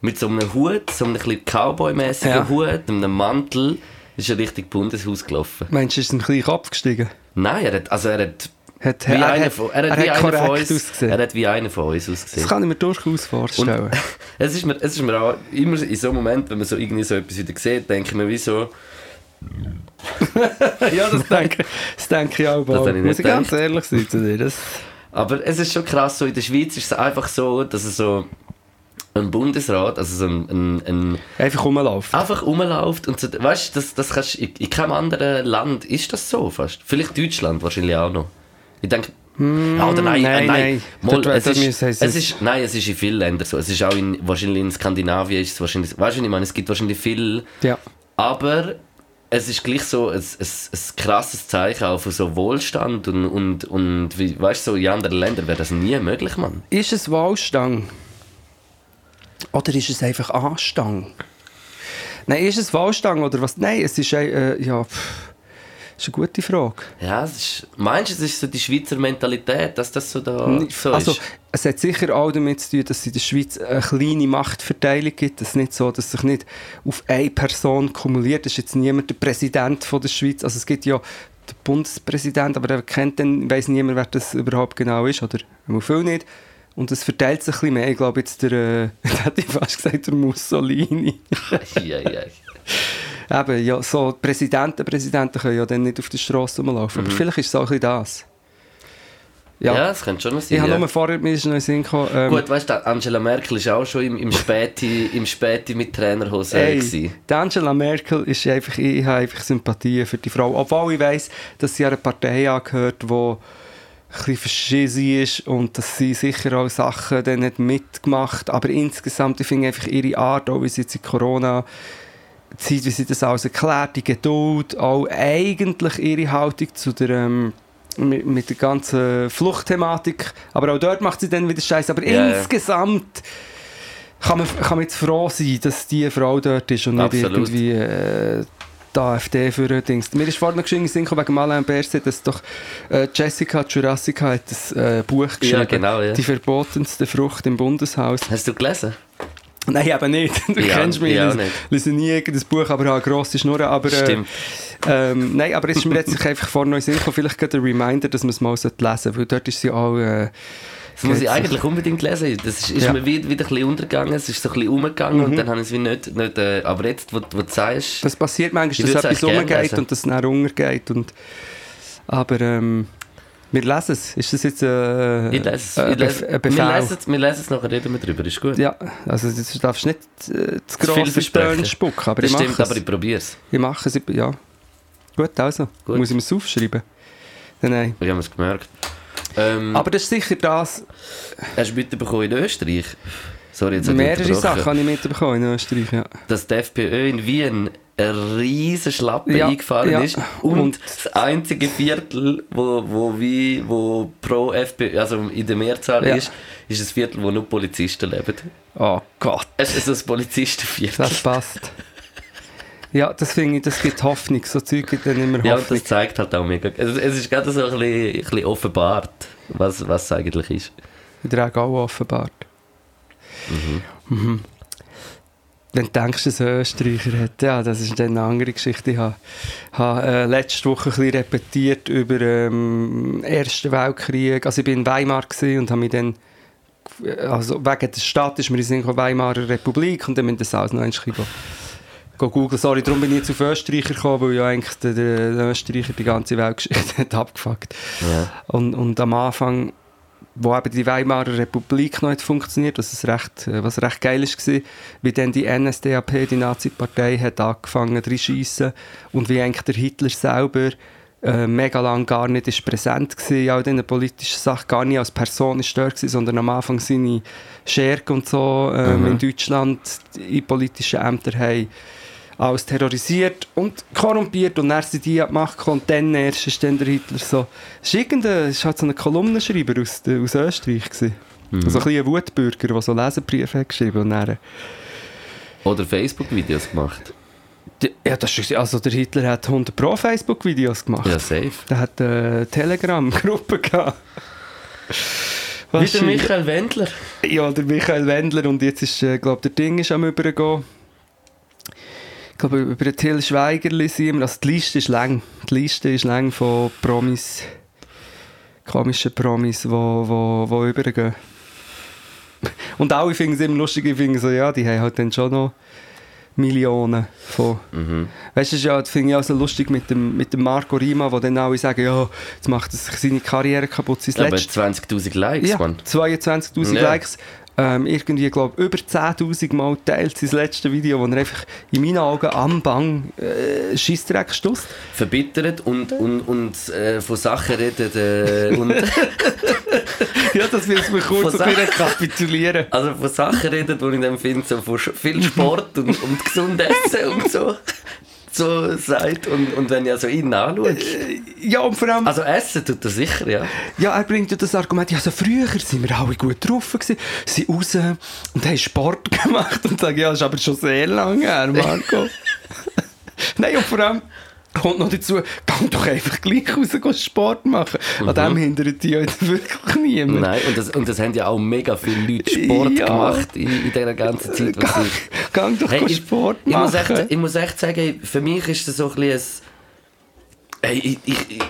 Mit so einem Hut, so einem bisschen Cowboy-mäßigen Ja. Hut, einem Mantel, ist er richtig Bundeshaus gelaufen. Meinst du, ist ein kleiner Kopf gestiegen? Nein, er hat, also er hat Hat, wie er, einer von, er hat er wie hat einer von uns, ausgesehen. er hat wie einer von uns ausgesehen. das kann ich mir durchaus vorstellen. Es ist, mir, es ist mir auch immer in so einem Moment, wenn man so irgendwie so etwas wieder sieht, denke ich mir wie so, ja, das denke, das denke ich auch. Das ich Muss ich ganz ehrlich sein zu dir. Das, Aber es ist schon krass, so in der Schweiz ist es einfach so, dass es so ein Bundesrat, also so ein, ein, ein einfach rumlaufen. einfach rumläuft und so, weißt du, das, das kannst, in, in keinem anderen Land ist das so fast. Vielleicht Deutschland wahrscheinlich auch noch. Ich denke, ja, oder nein, nein, äh, nein, nein. Mal, es, ist, es, ist, nein, es ist in vielen Ländern so. Es ist auch in, wahrscheinlich in Skandinavien ist es wahrscheinlich, weißt du, ich meine, es gibt wahrscheinlich viel, Ja. aber es ist gleich so ein, ein, ein krasses Zeichen auch von so Wohlstand und, und, und wie, weißt du, so in anderen Ländern wäre das nie möglich, Mann. Ist es Wahlstang? Oder ist es einfach Anstang? Nein, ist es Wahlstang oder was? Nein, es ist äh, ja, pff, ist eine gute Frage. Ja, es ist, meinst du, es ist so die Schweizer Mentalität, dass das so da so also, ist? es hat sicher auch damit zu tun, dass es in der Schweiz eine kleine Machtverteilung gibt. Es ist nicht so, dass sich nicht auf eine Person kumuliert. Es ist jetzt niemand der Präsident von der Schweiz. Also es gibt ja den Bundespräsident, aber der kennt dann, weiss niemand, wer das überhaupt genau ist. Oder viel nicht. Und es verteilt sich ein bisschen mehr. Ich glaube jetzt der, äh, hätte ich fast gesagt, der Mussolini. ja, ja. Eben, ja, so Präsidenten, Präsidenten können ja dann nicht auf der Straße rumlaufen. Aber vielleicht ist es auch ein bisschen das. Ja, das könnte schon sein. Ich habe ja. nur vorher mir ist noch Sinn gekommen, ähm, Gut, weißt du, Angela Merkel ist auch schon im, im Späti, im Späti mit Trainerhose Ey, gewesen. die Angela Merkel ist einfach, ich habe einfach Sympathien für die Frau. Obwohl ich weiss, dass sie einer Partei angehört, die bisschen verschissen ist und dass sie sicher auch Sachen dann nicht mitgemacht Aber insgesamt, ich finde einfach ihre Art, auch wie sie jetzt in Corona Zeit, wie sie das alles erklärt, die Geduld, auch eigentlich ihre Haltung zu der, ähm, mit, mit der ganzen Fluchtthematik. Aber auch dort macht sie dann wieder Scheiße. Aber ja. insgesamt kann man, kann man jetzt froh sein, dass die Frau dort ist und nicht Absolut. irgendwie äh, die AfD für Dings. Mir ist vorhin noch geschehen, wegen Alain Berset, dass doch äh, Jessica Jurassica hat ein äh, Buch geschrieben. Ja, genau, ja. Die verbotenste Frucht im Bundeshaus. Hast du gelesen? Nein, eben nicht. Du Ja, kennst mich. ich auch Ich lese nie irgendein Buch, aber habe grosse Schnurren. Aber, äh, Stimmt. ähm, nein, aber es ist mir jetzt einfach noch in Sinn gekommen, vielleicht gerade ein Reminder, dass man es mal lesen sollte, weil dort ist sie auch... Äh, Das muss ich eigentlich unbedingt lesen. Das ist, ist Ja. mir wieder, wieder ein bisschen untergegangen. Es ist so ein bisschen umgegangen und dann habe ich es wie nicht... nicht äh, aber jetzt, wo, wo du sagst... Das passiert manchmal, dass etwas umgeht und dass es dann untergeht. Und, aber ähm, wir lesen es. Ist das jetzt äh, Ich lese es. ein Ich lese, ein wir, Befehl? lesen es wir lesen es nachher, reden wir drüber. Ist gut. Ja, also du darfst nicht äh, zu grosse. Töne spucken, aber das ich stimmt, es. aber ich probiere es. Ich mache es, ja. Gut, also. Gut. Muss ich mir es aufschreiben? Nein, nein. Ich habe es gemerkt. Ähm, Aber das ist sicher das, hast du mitbekommen in Österreich? Sorry, jetzt mehrere. Sachen habe ich mitbekommen in Österreich, ja. Dass die FPÖ in Wien eine riesen Schlappe Ja, eingefahren ja. ist und, Und- das einzige Viertel, wo, wo, wie, wo pro FPÖ, also in der Mehrzahl Ja. ist, ist ein Viertel, wo nur Polizisten leben. Oh Gott, Es ist ein Polizistenviertel. das passt. Ja, das finde ich, das gibt Hoffnung. So Zeug gibt dann immer Ja, Hoffnung. das zeigt halt auch mega. Es, es ist gerade so ein bisschen, ein bisschen offenbart, was, was es eigentlich ist. Der auch auch offenbart. Mhm. Wenn du denkst, dass ein Österreicher hat, ja, das ist dann eine andere Geschichte. Ich habe, habe äh, letzte Woche ein bisschen repetiert über ähm, den Ersten Weltkrieg. Also ich war in Weimar und habe mich dann, also wegen der Stadt ist mir in Weimarer Republik und dann bin ich das alles noch ein bisschen go- go googeln. Sorry, darum bin ich jetzt auf Österreicher gekommen, weil ja eigentlich der, der, Österreicher die ganze Weltgeschichte hat abgefuckt. Ja. Und, und am Anfang, wo eben die Weimarer Republik noch nicht funktioniert, was, es recht, äh, was recht geil war, wie dann die NSDAP, die Nazi-Partei, hat angefangen zu schiessen und wie eigentlich der Hitler selber äh, mega lang gar nicht ist präsent war in all diesen politischen Sachen, gar nicht als Person ist dort gewesen, sondern am Anfang seine Schergen und so ähm, Mhm. in Deutschland in politischen Ämtern haben alles terrorisiert und korrumpiert und dann sind die an die Macht dann erst ist dann der Hitler so... Es ist, ist halt so ein Kolumnenschreiber aus, der- aus Österreich gewesen. Mhm. So ein bisschen ein Wutbürger, der so Leserbriefe hat geschrieben und dann... Oder Facebook-Videos gemacht. Ja, das ist, also der Hitler hat 100 pro Facebook-Videos gemacht. Ja, safe. Der hat eine Telegram-Gruppe gehabt. Wie der Michael Wendler. Ja, der Michael Wendler und jetzt ist, äh, glaube der Ding ist am übergehen. Ich glaube, über den Till Schweigerli sind wir, also die Liste ist lang. Die Liste ist lang von Promis, komischen Promis, die wo, wo, wo übergehen. Und alle finden es immer lustig, ich finde so, ja, die haben halt dann schon noch Millionen von... Mhm. Weißt du, ja, das finde ich auch so lustig mit dem, mit dem Marco Rima, wo dann alle sagen, ja, jetzt macht er sich seine Karriere kaputt. Sein Aber letztes 20'000 Likes, ja, Mann. 22'000 Ja. Likes. Ähm, irgendwie, glaube über 10'000 Mal teilt sein letztes Video, wo er einfach in meinen Augen am Bang äh, Scheissdreck stusst. Verbittert und, und, und äh, von Sachen redet. Äh, und, ja, das will ich mir kurz Von rekapitulieren. also von Sachen redet, wo ich dann finde, so von viel Sport und, und gesund essen und so. So sagt. Und, und wenn ich also ihn anschaue. Ja, und vor allem, Also essen tut er sicher, ja. ja, er bringt ja das Argument, ja, so früher sind wir alle gut drauf gewesen, sind raus und haben Sport gemacht und sagen, ja, das ist aber schon sehr lange her, Marco. Nein, und vor allem kommt noch dazu, geh doch einfach gleich raus Sport machen. An dem hindert die jetzt wirklich niemand. Nein, und das, und das haben ja auch mega viele Leute Sport Ja. gemacht in, in dieser ganzen Zeit, wo sie... Geh doch Hey, ich, Sport ich, machen. muss echt, ich muss echt sagen, für mich ist das so ein bisschen ein, hey, ich, ich, ich,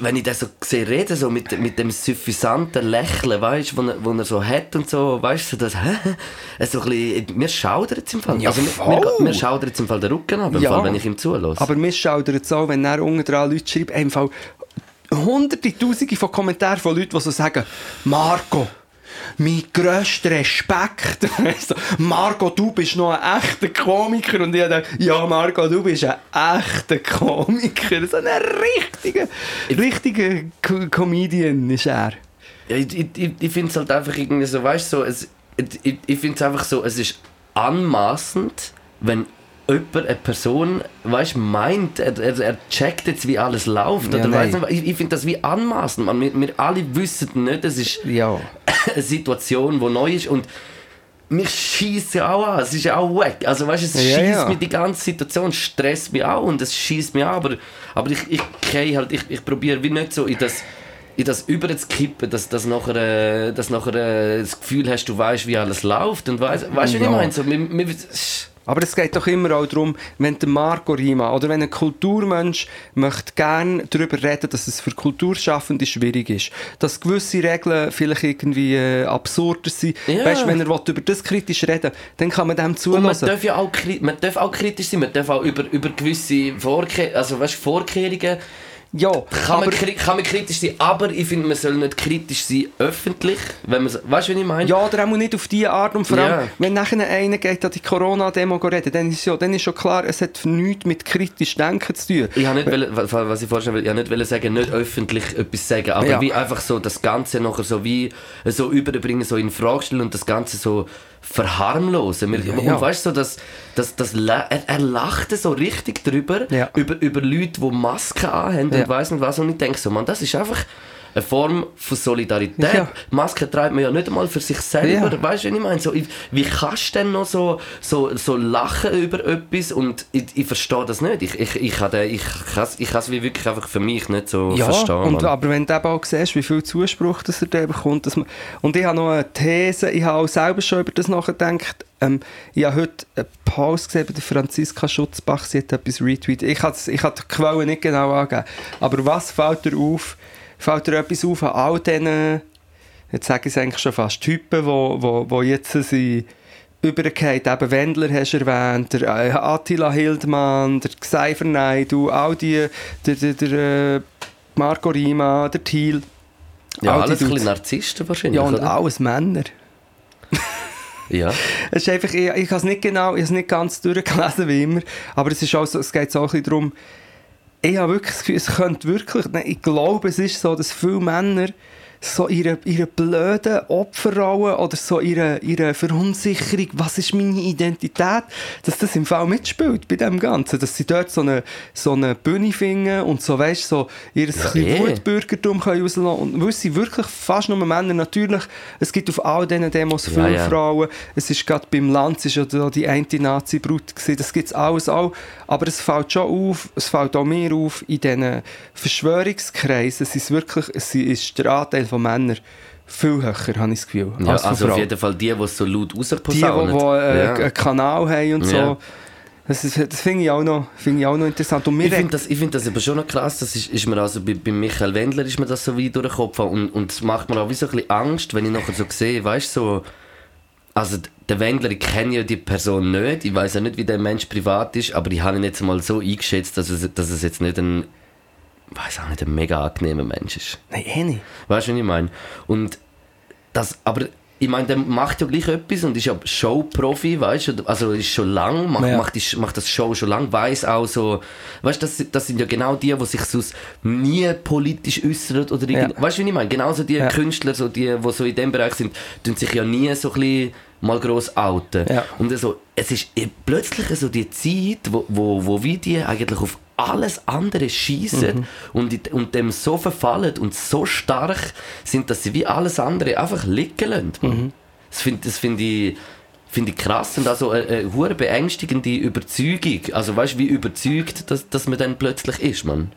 wenn ich das so sehe, reden, so mit, mit dem suffisanten Lächeln, weißt du, wo, er- wo er so hat und so, weißt du, so das, hä? so ein bisschen, mir schaudert es im Fall. Ja, also, mir, mir, mir schaudert es im Fall den Rücken ab, Ja. Fall, wenn ich ihm zulasse. Aber mir schaudert es auch, wenn er unten dran Leute schreibt, im Fall hunderte, tausende von Kommentaren von Leuten, die so sagen, Marco, mein grösster Respekt. Du, Marco, du bist noch ein echter Komiker. Und ich dachte, ja, Marco, du bist ein echter Komiker. So ein richtiger, richtiger Co- Comedian ist er. Ja, ich ich, ich, ich finde es halt einfach irgendwie so, weißt du, so, es, ich, ich finde es einfach so, es ist anmaßend, wenn jemand, eine Person, weißt, meint, er, er, er checkt jetzt, wie alles läuft. Ja, oder weiss nein. nicht, ich, ich finde das wie anmaßend. Man, wir, wir alle wissen nicht, es ist Ja. eine Situation, die neu ist und mich schießt ja auch an, es ist ja auch weg. Also weißt, es Ja, schießt ja. mich die ganze Situation, stresst mich auch und es schießt mich an, aber, aber ich, ich halt, ich, ich probiere wie nicht so in das in das überzukippen, dass, dass nachher, äh, dass nachher äh, das Gefühl hast, du weißt, wie alles läuft und weißt, weißt du, Ja. ich meine? So, wir, wir, Aber es geht doch immer auch darum, wenn der Marco Rima oder wenn ein Kulturmensch möchte gerne darüber reden, dass es für Kulturschaffende schwierig ist, dass gewisse Regeln vielleicht irgendwie äh, absurder sind. Ja. Weißt wenn er will, über das kritisch reden dann kann man dem Und zulassen. man darf ja auch, man darf auch kritisch sein, man darf auch über, über gewisse Vorke also, weißt, Vorkehrungen ja, kann man, kann man kritisch sein, aber ich finde, man soll nicht kritisch sein öffentlich, wenn man, weißt du, was ich meine? ja, oder auch nicht auf diese Art. Und vor allem, Ja. wenn nachher einer geht an die Corona-Demo reden, dann ist, ja, dann ist schon klar, es hat nichts mit kritisch Denken zu tun. Ich habe nicht, wollen, was was ich vorstellen will, ich nicht wollen sagen, nicht öffentlich etwas sagen, aber Ja. wie einfach so das Ganze nachher so wie so überbringen, so in Frage stellen und das Ganze so verharmlosen. Wir, Ja, und ja. weißt du, so, dass, dass, dass er, er lachte so richtig drüber, Ja. über, über Leute, die Masken anhaben und weiss nicht was. Und ich denke so, man, das ist einfach eine Form von Solidarität. Ja. Masken trägt man ja nicht einmal für sich selber. Ja. Weißt du, was ich meine? So, ich, wie kannst du denn noch so, so, so lachen über etwas? Und ich, ich verstehe das nicht. Ich, ich, ich, habe- ich, kann es ich wie wirklich einfach für mich nicht so Ja, verstehen. und, Mann. aber wenn du eben auch siehst, wie viel Zuspruch das er da bekommt, dass man, und ich habe noch eine These, ich habe auch selber schon über das nachgedacht, ähm, ich habe heute einen Post gesehen bei Franziska Schutzbach, sie hat etwas retweetet, ich habe ich habe die Quelle nicht genau angegeben, aber was fällt dir auf, fällt dir etwas auf an all diesen, jetzt sage ich es eigentlich schon fast, Typen, wo, wo, wo jetzt sind, übergeht, eben Wendler hast du erwähnt, der äh, Attila Hildmann, der Xaver Naidu, all die, der, der, der äh, Marco Rima, der Thiel. ja, alles ein bisschen Narzissten wahrscheinlich, Ja, und oder? alles Männer. Ja. Es ist einfach, ich, ich habe es nicht genau, ich habe es nicht ganz durchgelesen wie immer, aber es, ist auch so, es geht so ein bisschen darum, ich habe wirklich das Gefühl, es könnte wirklich, ich glaube, es ist so, dass viele Männer so ihre, ihre blöden Opferrolle oder so ihre, ihre Verunsicherung, was ist meine Identität, dass das im Fall mitspielt bei dem Ganzen, dass sie dort so eine, so eine Bühne finden und so, weißt so ihr ja, eh. Wutbürgertum können rauslassen. Und weil sie wirklich fast nur Männer, natürlich, es gibt auf all diesen Demos viele ja. Frauen, es ist gerade beim Lanz ist ja die Anti-Nazi-Brut gewesen, das gibt es alles auch, aber es fällt schon auf, es fällt auch mir auf, in diesen Verschwörungskreisen, es ist wirklich, es ist der Anteil von Männern viel höher, habe ich das Gefühl, ja als also auf jeden Fall die, die so laut Die, die, rausposaunen. die äh, ja. einen Kanal haben und so, das, ist- das finde ich, auch noch- finde ich auch noch interessant. Und Ich finde das, ich find das aber schon noch krass, das ist, ist mir also bei, bei Michael Wendler ist mir das so wie durch den Kopf und, und es macht mir auch wie so ein bisschen Angst, wenn ich nachher so sehe, weißt du, so, also der Wendler, ich kenne ja die Person nicht, ich weiß ja nicht, wie der Mensch privat ist, aber ich habe ihn jetzt mal so eingeschätzt, dass es, dass es jetzt nicht ein, weiß auch nicht, ein mega angenehmer Mensch ist. Nein, eh nicht. Weißt du, was ich meine? Und das, aber ich meine, der macht ja gleich etwas und ist ja Showprofi, weißt du? Also ist schon lang, macht, Ja. macht, die, macht das Show schon lang, weiß auch so, weißt du, das, das sind ja genau die, die sich sonst nie politisch äußern oder Ja. weißt du, wie ich meine? Genauso die Ja. Künstler, so die, die so in dem Bereich sind, tun sich ja nie so ein bisschen mal gross outen. Ja. Und also, es ist eh plötzlich so die Zeit, wo, wo, wo wie die eigentlich auf alles andere schießen Mhm. und, und dem so verfallen und so stark sind, dass sie wie alles andere einfach liegen lassen. Mhm. Das finde find ich, find ich krass und also eine, eine hure beängstigende Überzeugung. Also weißt du, wie überzeugt, dass, dass man dann plötzlich ist, man.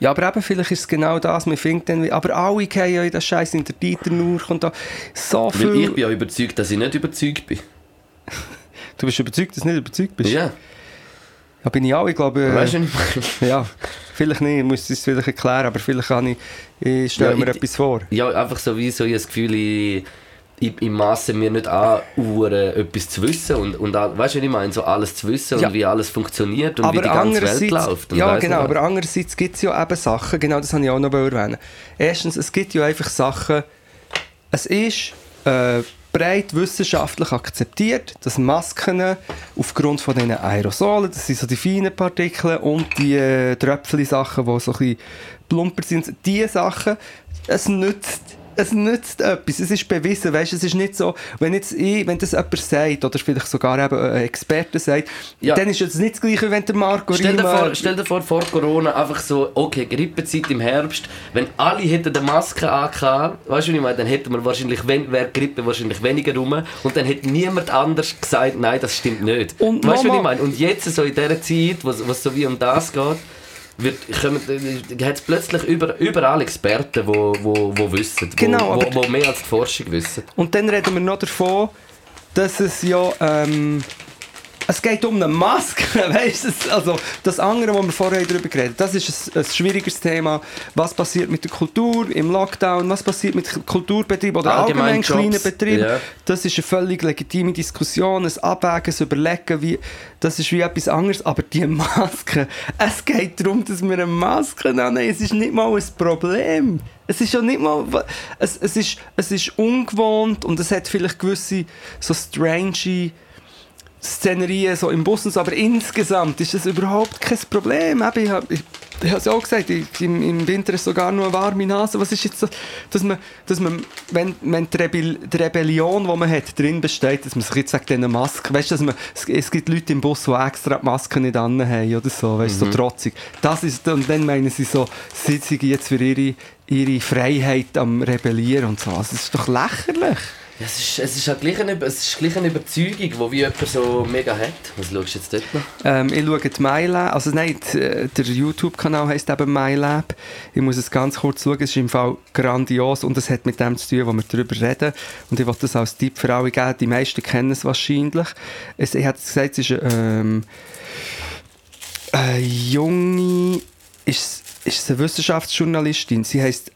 Ja, aber eben, vielleicht ist es genau das, man findet dann, wie- aber alle gehen ja in das Scheiß in der Dieter nur und da so Weil viel... ich bin ja überzeugt, dass ich nicht überzeugt bin. Du bist überzeugt, dass du nicht überzeugt bist? Ja, Ja, bin ich auch, ich glaube... Äh, weißt du, was meine? Ja, vielleicht nicht, ich muss es vielleicht erklären, aber vielleicht kann ich, ich stelle Ja, mir ich- etwas vor. Ja, einfach so wie so, ich das Gefühl, ich, ich, ich masse mir nicht an, Uhren etwas zu wissen und, und weißt du, was ich meine? So alles zu wissen Ja. und wie alles funktioniert und wie die ganze Welt läuft. Ja genau, aber andererseits gibt es ja eben Sachen, genau das habe ich auch noch erwähnen. Erstens, es gibt ja einfach Sachen, es ist äh, breit wissenschaftlich akzeptiert, dass Masken aufgrund von diesen Aerosolen, das sind so die feinen Partikel und die äh, Tröpfchen-Sachen, die so ein bisschen plumper sind, diese Sachen, es nützt es nützt etwas, es ist bewiesen, weißt, es ist nicht so, wenn jetzt ich, wenn das jemand sagt, oder vielleicht sogar eben ein Experte sagt, Ja. dann ist es nicht das Gleiche, wenn der Marco Stell dir, vor, stell dir vor, vor Corona einfach so, okay, Grippezeit im Herbst, wenn alle hätten eine Maske angehabt, weißt du, was ich meine, dann hätten wir wahrscheinlich, wenn, wäre Grippe wahrscheinlich weniger rum und dann hätte niemand anders gesagt, nein, das stimmt nicht. Und weißt du, was ich meine? Und jetzt, so in dieser Zeit, wo es so wie um das geht, wird, kommen, äh, hat es plötzlich über, überall Experten, die wo, wo, wo wissen, wo, Genau, aber- wo, wo mehr als die Forschung wissen. Und dann reden wir noch davon, dass es ja. Ähm, es geht um eine Maske, weißt du? Also das andere, wo wir vorher darüber geredet das ist ein, ein schwieriges Thema. Was passiert mit der Kultur im Lockdown? Was passiert mit Kulturbetrieben oder Allgemein allgemein kleinen Betrieben? ja. Das ist eine völlig legitime Diskussion, ein Abwägen, ein Überlegen, wie, das ist wie etwas anderes. Aber die Maske, es geht darum, dass wir eine Maske haben. Es ist nicht mal ein Problem. Es ist ja nicht mal, es, es, ist, es ist ungewohnt und es hat vielleicht gewisse so strange Szenerien so im Bus und so, aber insgesamt ist das überhaupt kein Problem. Eben, ich habe ich, es ja auch gesagt, ich, im, im Winter ist sogar nur eine warme Nase. Was ist jetzt so, dass man, dass man wenn, wenn die, Rebell, die Rebellion, die man hat, drin besteht, dass man sich jetzt wegen dieser Maske, weißt du, dass man, es, es gibt Leute im Bus, die extra die Maske nicht anhaben oder so, weißt du, so trotzig. Das ist, und dann meinen sie so, sie sind jetzt für ihre, ihre Freiheit am Rebellieren und so. Also, das ist doch lächerlich. Es, ist, es, ist halt gleich eine, es ist gleich eine Überzeugung, die wie jemand so mega hat. Was schaust du jetzt dort noch? Ähm, ich schaue die MyLab, also nein, die, äh, der YouTube-Kanal heisst eben MyLab. Ich muss es ganz kurz schauen, es ist im Fall grandios und es hat mit dem zu tun, wo wir darüber reden. Und ich wollte das als Tipp für alle geben, die meisten kennen es wahrscheinlich. Es, ich habe gesagt, es ist ähm, eine junge, ist, ist eine Wissenschaftsjournalistin, sie heißt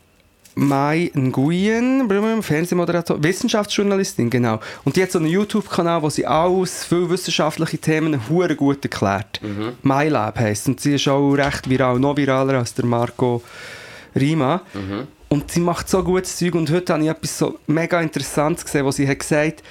Mai Nguyen, Fernsehmoderator, Wissenschaftsjournalistin, genau. Und die hat so einen YouTube-Kanal, wo sie alles, viele wissenschaftliche Themen hure gut erklärt. MyLab heisst. Und sie ist auch recht viral, noch viraler als der Marco Rima. Und sie macht so gutes Zeug. Und heute habe ich etwas so mega Interessantes gesehen, wo sie hat gesagt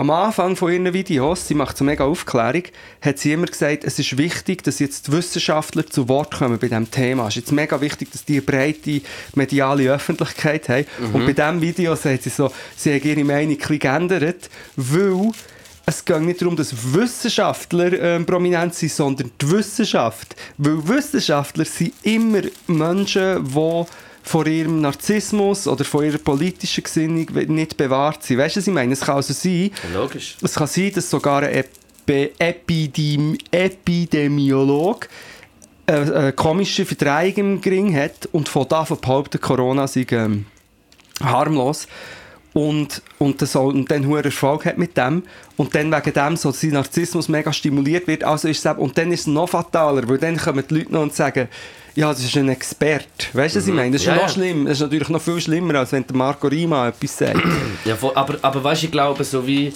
am Anfang von ihren Videos, sie macht so mega Aufklärung, hat sie immer gesagt, es ist wichtig, dass jetzt die Wissenschaftler zu Wort kommen bei diesem Thema. Es ist jetzt mega wichtig, dass die eine breite mediale Öffentlichkeit haben. Und bei diesem Video sagt sie so, sie hat ihre Meinung ein bisschen geändert, weil es geht nicht darum, dass Wissenschaftler ähm, prominent sind, sondern die Wissenschaft. Weil Wissenschaftler sind immer Menschen, die vor ihrem Narzissmus oder von ihrer politischen Gesinnung nicht bewahrt sind. Weißt du, was ich meine? Es kann also sein, Logisch. es kann sein, dass sogar ein Epi Epidem Epidemiolog äh, eine, eine komische Verdrehung im Gring hat und von da behauptet, Corona sei ähm, harmlos. Und, und, das und dann hohen Erfolg hat mit dem. Und dann wegen dem so sein Narzissmus mega stimuliert wird. Also ist es, und dann ist es noch fataler weil dann kommen die Leute noch und sagen ja das ist ein Experte weißt du was ich meine? Das ist Ja, noch ja. schlimm. Das ist natürlich noch viel schlimmer als wenn der Marco Rima etwas sagt. Ja, aber, aber weißt du, ich glaube, so wie.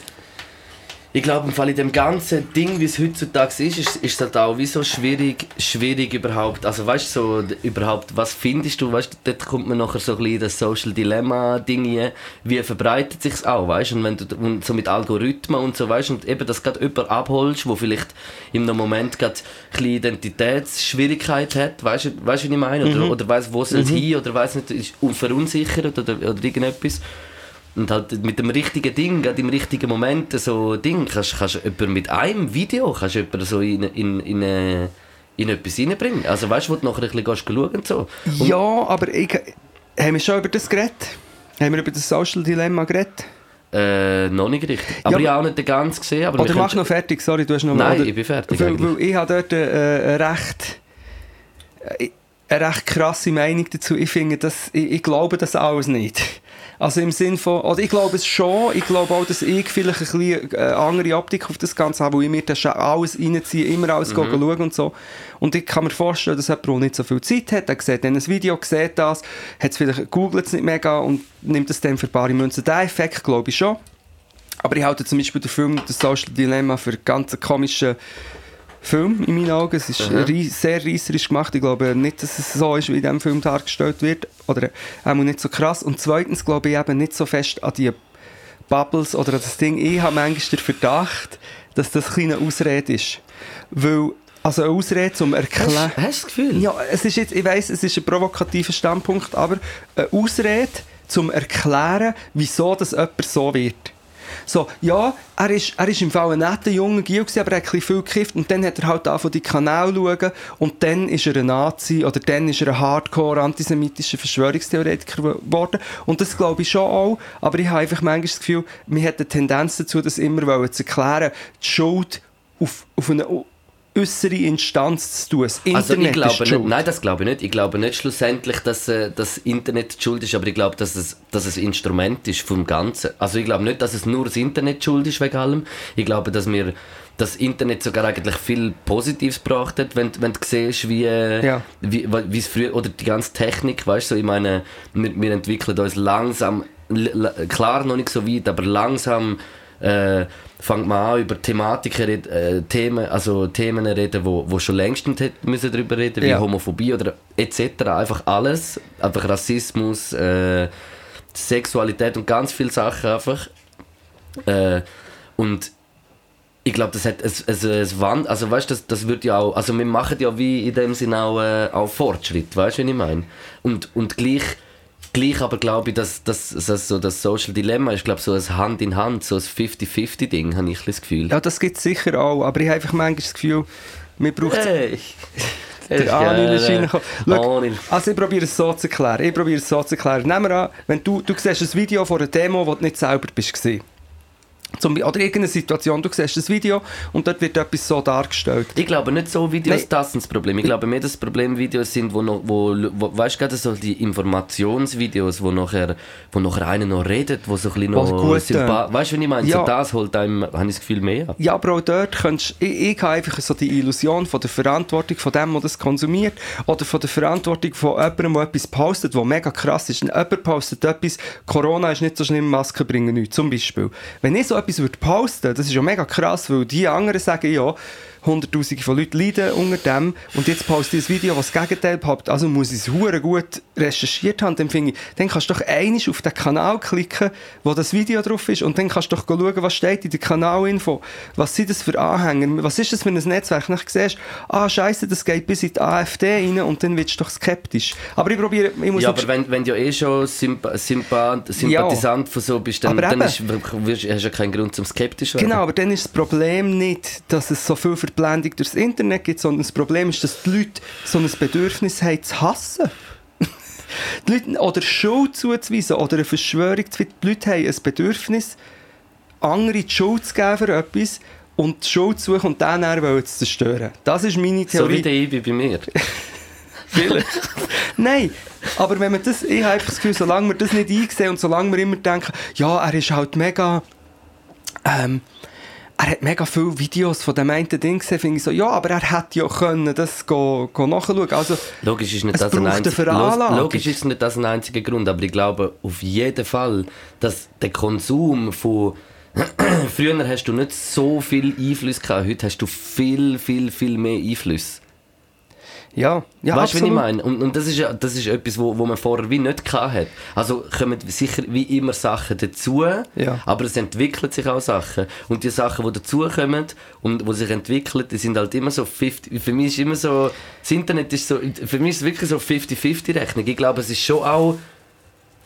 Ich glaube, im Fall in dem ganzen Ding, wie es heutzutage ist, ist, ist halt auch wie so schwierig, schwierig überhaupt. Also, weißt du, so, überhaupt, was findest du? Weißt du, dort kommt man nachher so ein bisschen das Social Dilemma-Ding rein. Wie verbreitet sich auch, weißt du? Und wenn du und so mit Algorithmen und so, weißt du, und eben, dass gerade jemand abholst, wo vielleicht in einem Moment gerade ein bisschen Identitätsschwierigkeit hat, weißt du, weißt du, was ich meine? Oder, oder weiss, wo es hin, oder weiss nicht, ist verunsichert oder, oder irgendetwas. Und halt mit dem richtigen Ding, gerade im richtigen Moment, so Ding, kannst, kannst du jemanden mit einem Video kannst du jemanden so in, in, in, äh, in etwas reinbringen. Also weißt du, wo du nachher ein bisschen schauen und so. Und, ja aber ich, haben wir schon über das geredet haben wir über das Social Dilemma geredet Äh, noch nicht richtig. Aber Ja, ich habe auch nicht den ganz gesehen. Aber Oder wir mach können- noch fertig, sorry, du hast noch Nein, oder, ich bin fertig Weil, weil ich habe dort äh, eine recht, äh, eine recht krasse Meinung dazu. Ich finde, das, ich, ich glaube das alles nicht. Also im Sinn von, oder ich glaube es schon, ich glaube auch, dass ich vielleicht ein bisschen äh, andere Optik auf das Ganze habe, weil ich mir das schon alles reinziehe, immer alles Mhm. schauen und so. Und ich kann mir vorstellen, dass jemand, der nicht so viel Zeit hat, der sieht dann ein Video, sieht das, hat es vielleicht, googelt es nicht mega und nimmt es dann für bare Münzen. Den Effekt glaube ich schon. Aber ich halte zum Beispiel den Film «Das Social Dilemma» für ganz komischen Film in meinen Augen. Es ist rie- sehr reisserisch gemacht. Ich glaube nicht, dass es so ist, wie in diesem Film dargestellt wird. Oder auch nicht so krass. Und zweitens glaube ich eben nicht so fest an die Bubbles oder an das Ding. Ich habe manchmal den Verdacht, dass das ein kleine Ausrede ist. Weil, also eine Ausrede zum Erklären... Hast, hast du das Gefühl? Ja, es ist jetzt, ich weiss, es ist ein provokativer Standpunkt, aber eine Ausrede zum erklären, wieso das jemand so wird. So, ja, er ist, er ist im Fall ein netter junger Gil, gewesen, aber er hat ein viel gekifft und dann hat er halt angefangen, die Kanäle zu schauen und dann ist er ein Nazi oder dann ist er ein Hardcore-antisemitischer Verschwörungstheoretiker geworden. Und das glaube ich schon auch, aber ich habe einfach manchmal das Gefühl, wir hat eine Tendenz dazu, das immer zu erklären, die Schuld auf, auf eine äußere Instanz zu tun. Das Internet Also ich glaube ist nicht, nein, das glaube ich nicht. Ich glaube nicht schlussendlich, dass äh, das Internet die schuld ist, aber ich glaube, dass es, dass es Instrument ist vom Ganzen. Also ich glaube nicht, dass es nur das Internet schuld ist wegen allem. Ich glaube, dass wir das Internet sogar eigentlich viel Positives gebracht hat, wenn, wenn du siehst, wie, äh, Ja. wie, wie es früher, oder die ganze Technik, weißt du, so, ich meine, wir, wir entwickeln uns langsam, klar noch nicht so weit, aber langsam äh, fängt man an über Thematiken, äh, Themen, also Themen reden, wo, wo schon längst müssen darüber reden, wie Ja. Homophobie oder etc. Einfach alles, einfach Rassismus, äh, Sexualität und ganz viele Sachen einfach. Äh, und ich glaube, das hat es, es, es Wand, also weißt das, das wird ja auch, also wir machen ja wie in dem Sinne auch, äh, auch Fortschritt, weißt du, was ich meine? Und, und gleich, gleich aber glaube ich, dass, dass, dass so das Social Dilemma ist, glaube so ein Hand in Hand, so ein 50-50-Ding, habe ich das Gefühl. Ja, das gibt es sicher auch, aber ich habe einfach manchmal das Gefühl, wir brauchen Hey. Der Anil ist reingekommen. Also ich probiere es so zu erklären. Ich probiere es so zu erklären. Nehmen wir an, wenn du, du siehst ein Video von einer Demo, wo du nicht selber bist gewesen. Zum, oder irgendeine Situation, du siehst ein Video und dort wird etwas so dargestellt. Ich glaube nicht so Videos, Nein. das sind das Problem. Ich glaube mehr, dass das Problem Videos sind, wo noch, wo, wo weißt du, so die Informationsvideos, wo nachher, wo nachher einer noch redet, wo so ein bisschen noch gut, äh, Weißt du, was ich meine? ja. So das holt einem, habe ich das Gefühl, mehr. Ja, aber auch dort könntest ich, ich habe einfach so die Illusion von der Verantwortung von dem, der das konsumiert oder von der Verantwortung von jemandem, der etwas postet, was mega krass ist. Und jemand postet etwas, Corona ist nicht so schlimm, Masken bringen nichts, zum Beispiel. Wenn ich so etwas würde das ist ja mega krass, weil die anderen sagen ja, Hunderttausende von Leuten leiden unter dem und jetzt poste ich ein Video, was das Gegenteil behauptet. Also muss ich es hure gut recherchiert haben. Dann, finde ich, dann kannst du doch einmal auf den Kanal klicken, wo das Video drauf ist und dann kannst du doch schauen, was steht in der Kanalinfo. Was sind das für Anhänger? Was ist das für ein Netzwerk? Dann siehst ah scheiße, das geht bis in die AfD rein und dann wirst du doch skeptisch. Aber ich probiere, ich muss Ja, aber wenn, wenn du ja eh schon Sympa Sympa Sympathisant von so bist, dann, Aber dann ist, wirst, hast du ja keinen Grund zum skeptisch werden. Genau, aber dann ist das Problem nicht, dass es so viel Verblendung durchs Internet gibt, sondern das Problem ist, dass die Leute so ein Bedürfnis haben, zu hassen. die Leute, oder Schuld zuzuweisen oder eine Verschwörung zu finden. Die Leute haben ein Bedürfnis, andere die Schuld zu geben für etwas und die Schuld zu suchen und dann wollen zu zerstören. Das ist meine So Theorie. wie der Ibi bei mir. Vielleicht. Nein, aber wenn man das, ich habe das Gefühl, solange wir das nicht einsehen und solange wir immer denken, ja, er ist halt mega, ähm, er hat mega viele Videos von dem einen Ding gesehen, finde ich so, ja, aber er hätte ja können das go, go nachschauen. Also, Logisch ist nicht Es das ein einziger. Logisch ist nicht das ein einziger Grund, aber ich glaube auf jeden Fall, dass der Konsum von Früher hast du nicht so viel Einfluss gehabt, heute hast du viel, viel, viel mehr Einfluss. Ja, ja, weißt du, was ich meine? Und, und das, ist, ja- das ist etwas, wo, wo man vorher wie nicht gehabt hat. Also kommen sicher wie immer Sachen dazu, Ja. aber es entwickeln sich auch Sachen. Und die Sachen, die dazukommen und die sich entwickeln, die sind halt immer so 50... Für mich ist immer so... Das Internet ist so... Für mich ist es wirklich so 50-50-Rechnung. Ich glaube, es ist schon auch...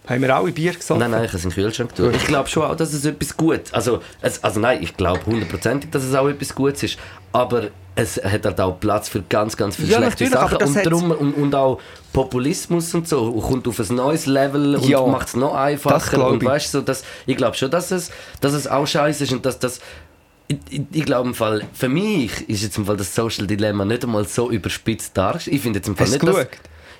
Haben wir alle Bier gesoffen? Nein, nein, ich habe es in den Kühlschrank getan. Ich glaube schon auch, dass es etwas Gutes also, es, also nein, ich glaube hundertprozentig, dass es auch etwas Gutes ist. Aber es hat halt auch Platz für ganz, ganz viele Ja, schlechte Sachen. Und, darum, und, und auch Populismus und so kommt auf ein neues Level und Ja, macht es noch einfacher. Und ich. weißt, so, dass, ich glaube schon, dass es, dass es auch scheiße ist und dass das ich, ich, ich glaube im Fall, für mich ist jetzt im Fall das Social Dilemma nicht einmal so überspitzt dargestellt. Ich finde jetzt im Fall Hast nicht, du dass... geschaut?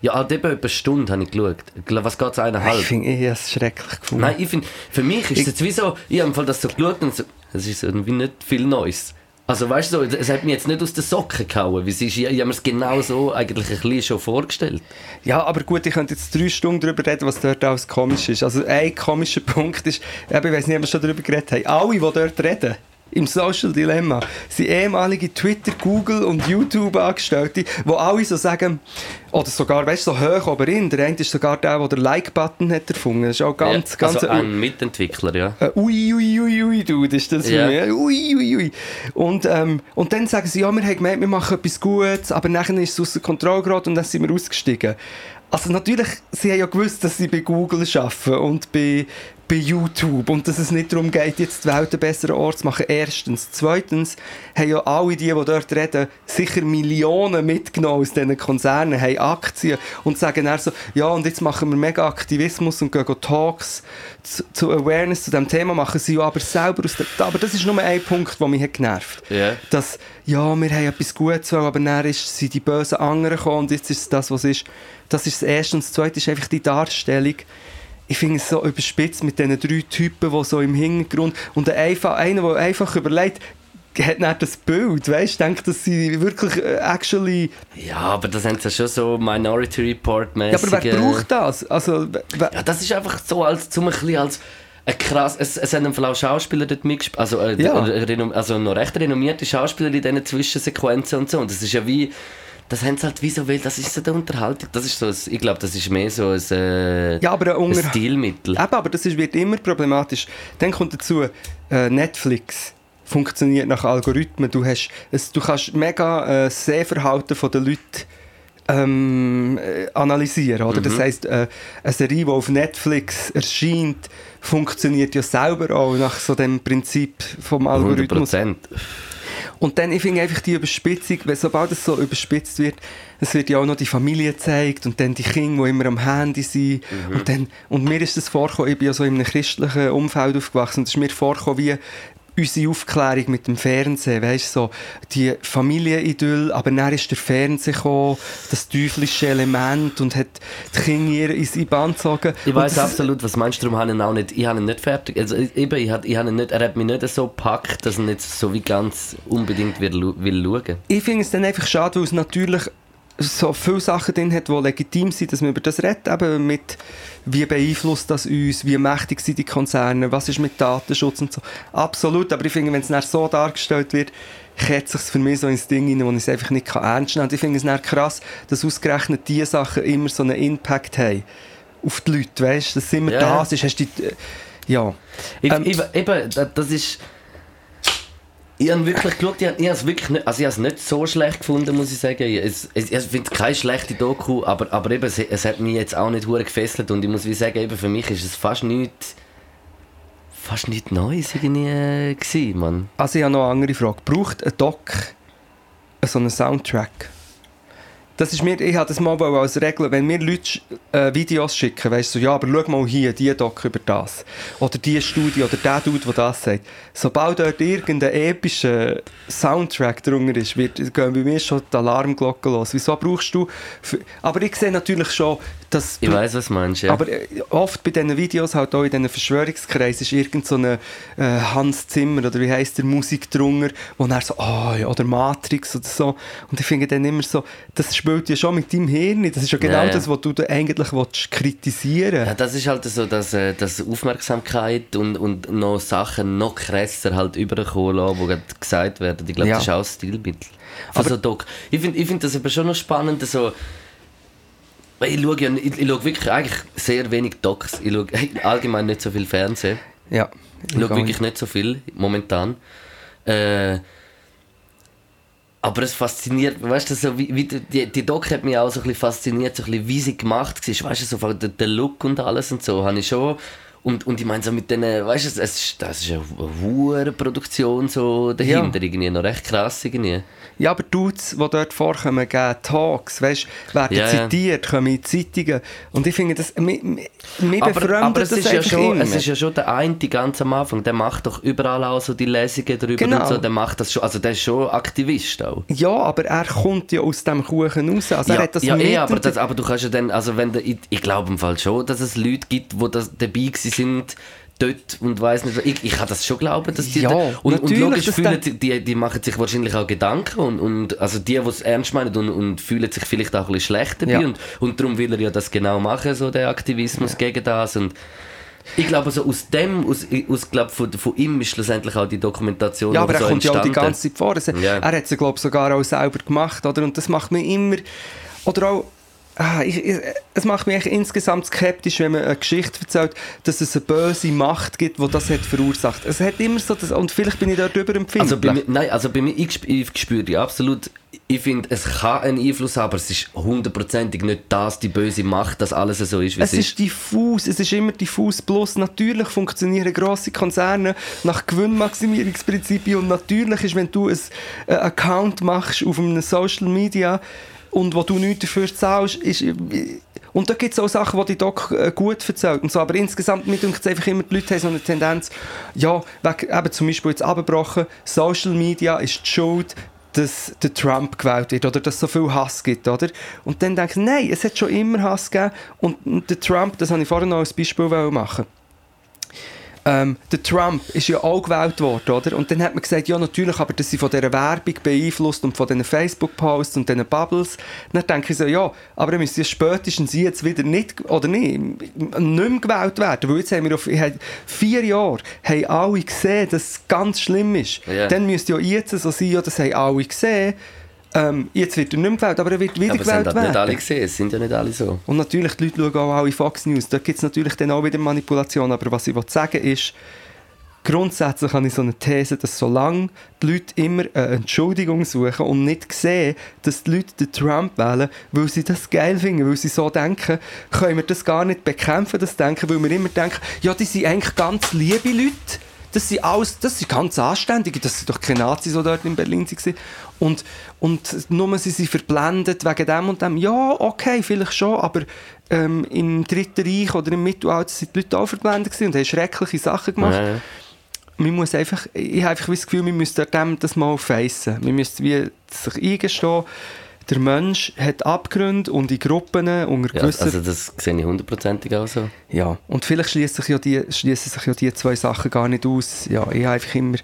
Ja, halt eben etwa eine Stunde habe ich geschaut. Was geht es eineinhalb? Ich finde ich es schrecklich gefunden. Nein, ich finde, für mich ist es jetzt wie so, ich habe im Fall das so geschaut und so, es ist irgendwie nicht viel Neues. Also weißt du, so, es hat mich jetzt nicht aus den Socken gehauen, ist, ich, ich habe mir es genau so eigentlich ein bisschen schon vorgestellt. Ja, aber gut, ich könnte jetzt drei Stunden darüber reden, was dort alles komisch ist. Also ein komischer Punkt ist, ich weiß nicht, ob wir schon darüber geredet haben, alle, die dort reden, im Social Dilemma, sind ehemalige Twitter, Google und YouTube-Angestellte, die alle so sagen, oder sogar, weißt du, so hoch oben der eine ist sogar der, der den Like-Button hat erfunden. Das ist auch ganz, ja, ganz... also ein Mitentwickler, ja. Äh, ui, ui, ui, ui, du, das ist das für Ja. mich. Ui, ui, ui. Und, ähm, und dann sagen sie, ja, wir haben gemeint, wir machen etwas Gutes, aber nachher ist es außer Kontrolle geraten und dann sind wir ausgestiegen. Also natürlich, sie haben ja gewusst, dass sie bei Google arbeiten und bei, bei YouTube und dass es nicht darum geht, jetzt die Welt einen besseren Ort zu machen. Erstens. Zweitens haben ja alle die, die dort reden, sicher Millionen mitgenommen aus diesen Konzernen, haben Aktien und sagen dann so, ja und jetzt machen wir mega Aktivismus und gehen Talks zu, zu Awareness zu diesem Thema, machen sie ja aber selber aus der... Aber das ist nur ein Punkt, der mich hat genervt hat. Ja. Dass, ja, wir haben etwas Gutes, aber dann ist, sind die bösen anderen gekommen und jetzt ist es das, was ist. Das ist das Erste. Und das Zweite ist einfach die Darstellung. Ich finde es so überspitzt mit diesen drei Typen, die so im Hintergrund und der einfach, einer, der einfach überlegt, hat nicht das Bild, weißt du, denkt, dass sie wirklich äh, actually... Ja, aber das haben sie ja schon so Minority Report Ja, mäßig aber wer braucht das? Also, Ja, das ist einfach so als, zum ein bisschen als krass, es, es haben auch Schauspieler dort mitgespielt, also, äh, Ja. also noch recht renommierte Schauspieler in diesen Zwischensequenzen und so. Und das ist ja wie, das haben sie halt wie so will, das ist so der Unterhaltung. Das ist so, ein, ich glaube, das ist mehr so ein, äh, ja, aber ein Stilmittel. Eben, aber das ist, wird immer problematisch. Dann kommt dazu, äh, Netflix funktioniert nach Algorithmen. Du, hast, es, du kannst mega äh, Sehverhalten von den Leuten ähm, äh, analysieren. Oder? Das heisst, äh, eine Serie, die auf Netflix erscheint, funktioniert ja selber auch nach so dem Prinzip vom 100 Algorithmus. Prozent. Und dann, ich finde einfach die Überspitzung, weil sobald es so überspitzt wird, es wird ja auch noch die Familie gezeigt und dann die Kinder, die immer am Handy sind. Und, dann, und mir ist das vorgekommen, ich bin ja so in einem christlichen Umfeld aufgewachsen, und es ist mir vorgekommen wie unsere Aufklärung mit dem Fernsehen, weißt so die Familienidyll, aber dann ist der Fernseher gekommen, das teuflische Element und hat die Kinder in seine Band gezogen. Ich weiß absolut, was meinst du, darum habe ich ihn auch nicht, ich habe ihn nicht fertig, also eben, ich, ich habe ihn nicht, er hat mich nicht so gepackt, dass er nicht so wie ganz unbedingt will, will schauen. ich finde es dann einfach schade, weil es natürlich so viele Sachen drin hat, die legitim sind, dass man über das redet, eben mit wie beeinflusst das uns, wie mächtig sind die Konzerne, was ist mit Datenschutz und so. Absolut, aber ich finde, wenn es dann so dargestellt wird, kehrt sich für mich so ins Ding rein, wo ich es einfach nicht kann ernst nehmen kann. Ich finde es dann krass, dass ausgerechnet diese Sachen immer so einen Impact haben auf die Leute, weißt du, dass es immer Ja. das ist, hast du die, ja. Ich, Ähm, eben, da- das ist. Ich habe wirklich geschaut, ich, habe- es wirklich nicht, also ich habe es nicht so schlecht gefunden, muss ich sagen. Ich, es, es, ich finde keine schlechte Doku, aber, aber eben, es, es hat mich jetzt auch nicht hure gefesselt und ich muss wie sagen, eben für mich ist es fast nichts, fast nichts Neues irgendwie äh, gewesen, Mann. Also ich habe noch eine andere Frage. Braucht ein Doc so einen Soundtrack? Das ist mir, ich habe das mal als Regel, wenn mir Leute äh, Videos schicken, weißt du, so, ja, aber schau mal hier, die Doc über das. Oder die Studie, oder der Dude, der das sagt. Sobald dort irgendein epischer Soundtrack drunter ist, wird, gehen bei mir schon die Alarmglocken los. Wieso brauchst du... Für, aber ich sehe natürlich schon, dass... Ich weiß, was meinst, ja. Aber äh, oft bei diesen Videos, halt auch in diesen Verschwörungskreisen, ist irgend so ein äh, Hans Zimmer oder wie heisst der Musik drunter, wo er so, ah ja, oder Matrix oder so. Und ich finde dann immer so, das spielt ja schon mit deinem Hirn. Das ist ja genau Ja, ja. das, was du da eigentlich willst kritisieren Ja, das ist halt so, dass, äh, dass Aufmerksamkeit und, und noch Sachen noch krasser halt überkommen lassen, die gesagt werden. Ich glaube, das ist auch ein Stilmittel. Also Doc, ich finde ich find das aber schon noch spannend, so... weil Ich schaue, ja, ich, ich schaue wirklich eigentlich sehr wenig Docs. Ich schaue allgemein nicht so viel Fernsehen. Ja. Ich schaue wirklich nicht so viel momentan. Äh, aber es fasziniert, weißt du, so wie, wie die- die, Doc hat mich auch so ein bisschen fasziniert, so ein bisschen, wie sie gemacht war, weißt du, so der, der Look und alles und so, habe ich schon. Und, und ich meine, so mit denen, weißt du, es ist, das ist eine hohe Produktion so dahinter, irgendwie, noch recht krass irgendwie. Ja, aber Dudes, die dort vorkommen, geben Talks, weißt, werden ja. zitiert, kommen in Zeitungen. Und ich finde, das, mich mich Aber, befremdet aber es, das ist ja schon, immer. es ist ja schon der eine die ganz am Anfang, der macht doch überall auch so die Lesungen drüber Genau. und so, der macht das schon, also der ist schon Aktivist auch. Ja, aber er kommt ja aus dem Kuchen raus. Also er ja, hat das ja eh, aber, das, aber du kannst ja dann, also wenn der, ich, ich glaube im Fall schon, dass es Leute gibt, die das dabei sind, dort und weiß nicht, ich, ich kann das schon glauben, dass die Ja, da, und, und logisch fühlen die, die machen sich wahrscheinlich auch Gedanken und, und also die, die es ernst meinen und, und fühlen sich vielleicht auch ein bisschen schlecht dabei Ja. und, und darum will er ja das genau machen, so der Aktivismus gegen das und ich glaube, also aus dem, aus, aus glaub, von, von ihm ist schlussendlich auch die Dokumentation Ja, aber er so kommt ja auch die entstanden. ganze Zeit vor. Also, Ja. Er hat es, glaube sogar auch selber gemacht. Oder? Und das macht mich immer... Oder auch... Ah, ich, ich, es macht mich insgesamt skeptisch, wenn man eine Geschichte erzählt, dass es eine böse Macht gibt, die das hat verursacht. Es hat immer so... Das, und vielleicht bin ich dort überempfindlich. Also bei mir, nein, also bei mir, ich, ich spüre die absolut, ich finde, es kann einen Einfluss haben, aber es ist hundertprozentig nicht das, die böse Macht, dass alles so ist, wie Es ist diffus, es ist immer diffus. Plus natürlich funktionieren grosse Konzerne nach Gewinnmaximierungsprinzipien und natürlich ist, wenn du einen äh, Account machst auf einem Social Media und wo du nichts dafür zahlst, ist, und da gibt es auch Sachen, die die Doc äh, gut erzählt und so, aber insgesamt, mir denkt einfach immer, die Leute haben so eine Tendenz, ja, wegen, eben zum Beispiel jetzt abgebrochen, Social Media ist die Schuld, dass der Trump gewählt wird oder dass es so viel Hass gibt, oder? Und dann denke ich, nein, es hat schon immer Hass gegeben und der Trump, das habe ich vorhin noch als Beispiel machen ähm, der Trump ist ja auch gewählt worden, oder? Und dann hat man gesagt, ja natürlich, aber dass sie von dieser Werbung beeinflusst und von diesen Facebook-Posts und diesen Bubbles. Dann denke ich so, ja, aber dann müsste spätestens jetzt wieder nicht, oder nicht, nicht mehr gewählt werden, weil jetzt haben wir auf vier Jahre haben alle gesehen, dass es ganz schlimm ist. Ja. Dann müsste ja jetzt so sein, ja, das haben alle gesehen, ähm, jetzt wird er nicht mehr gewählt, aber er wird wieder aber gewählt werden. werden. nicht alle gesehen, es sind ja nicht alle so. Und natürlich, die Leute schauen auch alle Fox News. Da gibt es natürlich dann auch wieder Manipulation. Aber was ich sagen will, ist, grundsätzlich habe ich so eine These, dass solange die Leute immer eine Entschuldigung suchen und nicht sehen, dass die Leute den Trump wählen, weil sie das geil finden, weil sie so denken, können wir das gar nicht bekämpfen, das Denken, weil wir immer denken, ja, die sind eigentlich ganz liebe Leute. Das sind, alles, das sind ganz Anständige, das sind doch keine Nazis, die dort in Berlin waren. Und, und nur sie sind verblendet wegen dem und dem. Ja, okay, vielleicht schon, aber ähm, im Dritten Reich oder im Mittelalter sind die Leute auch verblendet und haben schreckliche Sachen gemacht. Ja, ja. Man muss einfach, ich habe einfach das Gefühl, wir müssen dem das mal facen. Wir müssen wie sich eingestehen, der Mensch hat Abgründe und in Gruppen unter Ja, gewissen... also das sehe ich hundertprozentig auch so. Ja, und vielleicht schließen sich, ja die, sich ja die zwei Sachen gar nicht aus. Ja, ich habe einfach immer,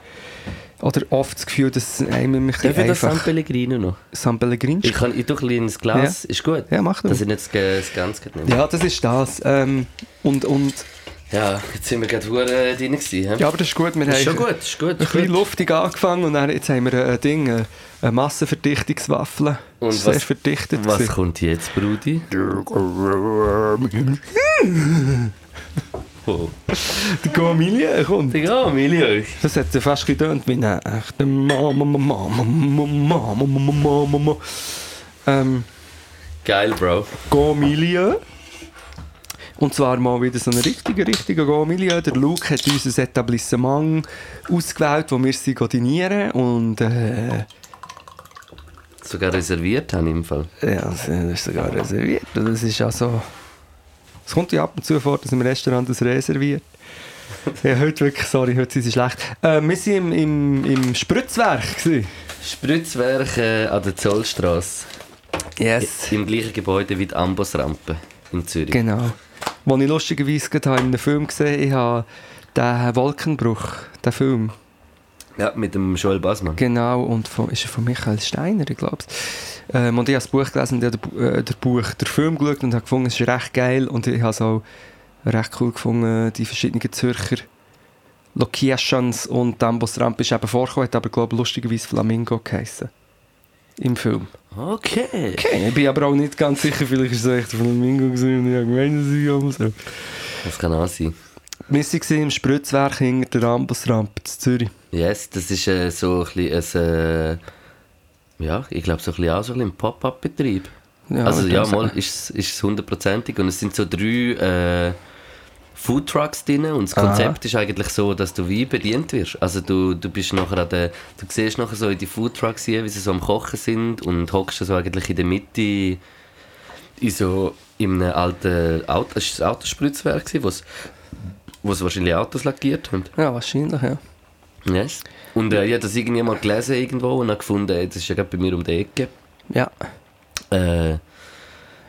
oder oft das Gefühl, dass einem ein Darf ich bisschen das San. Pellegrino noch? San Pellegrino? Ich, kann, ich tue ein kleines Glas, ist gut? Ja, mach das. Dass ich nicht das Ganze nehme. Ja, das ist das. Ähm, und, und, Ja, jetzt sind wir gerade hure drin gewesen. hä? ja, aber das ist gut. Wir das ist haben schon gut, ist gut. ein bisschen luftig angefangen und dann, jetzt haben wir ein Ding, eine- eine Massenverdichtungswaffe. Und Sehr was- verdichtet. Was gewesen. kommt jetzt, Brudi? Oh. Der Gomilie kommt. Ja, Milli Das hat ja fast getönt wie eine echte Mama, Mama, Mama, Mama, Mama, Mama, Mama. Ähm, Geil, Bro. Go-Milieu. Und zwar mal wieder so ein richtiger, richtiger Go-Milieu. Der Luke hat uns ein Etablissement ausgewählt, wo wir sie dinieren. Und äh, Sogar reserviert habe ich im Fall. ja, das ist sogar reserviert. Das ist also... Es kommt ja ab und zu vor, dass im Restaurant das reserviert. Ja, heute wirklich, sorry, heute sind sie schlecht. Äh, wir waren im, im, im Spritzwerk. gewesen. Spritzwerk äh, an der Zollstrasse. Yes. Im gleichen Gebäude wie die Ambosrampe in Zürich. Genau. Wo ich lustigerweise gerade habe in einem Film gesehen ich habe den Wolkenbruch, den Film. Ja, mit dem Joel Basman. Genau, und von, ist er von Michael Steiner, ich glaube ähm, Und ich habe das Buch gelesen und ich habe den, äh, den Buch, den Film geschaut und habe gefunden, es ist recht geil und ich habe es auch recht cool gefunden, die verschiedenen Zürcher Locations und die Ambosrampe ist eben vorgekommen, hat aber glaube ich lustigerweise Flamingo geheissen. Im Film. Okay. Okay, ich bin aber auch nicht ganz sicher, vielleicht ist es echt Flamingo gewesen und ich habe gemeint, aber so. Das kann auch sein. Wir waren im Spritzwerk hinter der Ambusrampe in Zürich. Yes, das ist äh, so ein bisschen ein, äh, ja, ich glaube so ein bisschen auch so ein, bisschen ein Pop-Up-Betrieb. Ja, also ich ja, mal ist es hundertprozentig und es sind so drei äh, Foodtrucks drin und das Aha. Konzept ist eigentlich so, dass du wie bedient wirst. Also du, du bist nachher an der, du siehst nachher so in die Foodtrucks hier, wie sie so am Kochen sind und hockst so eigentlich in der Mitte in so in einem alten Auto, es war ein Autospritzwerk, gewesen, wo's wo sie wahrscheinlich Autos lackiert haben. Ja, wahrscheinlich, ja. Yes. Und äh, ich habe das irgendwie mal gelesen irgendwo und habe gefunden, ey, das ist ja gerade bei mir um die Ecke. Ja, Äh,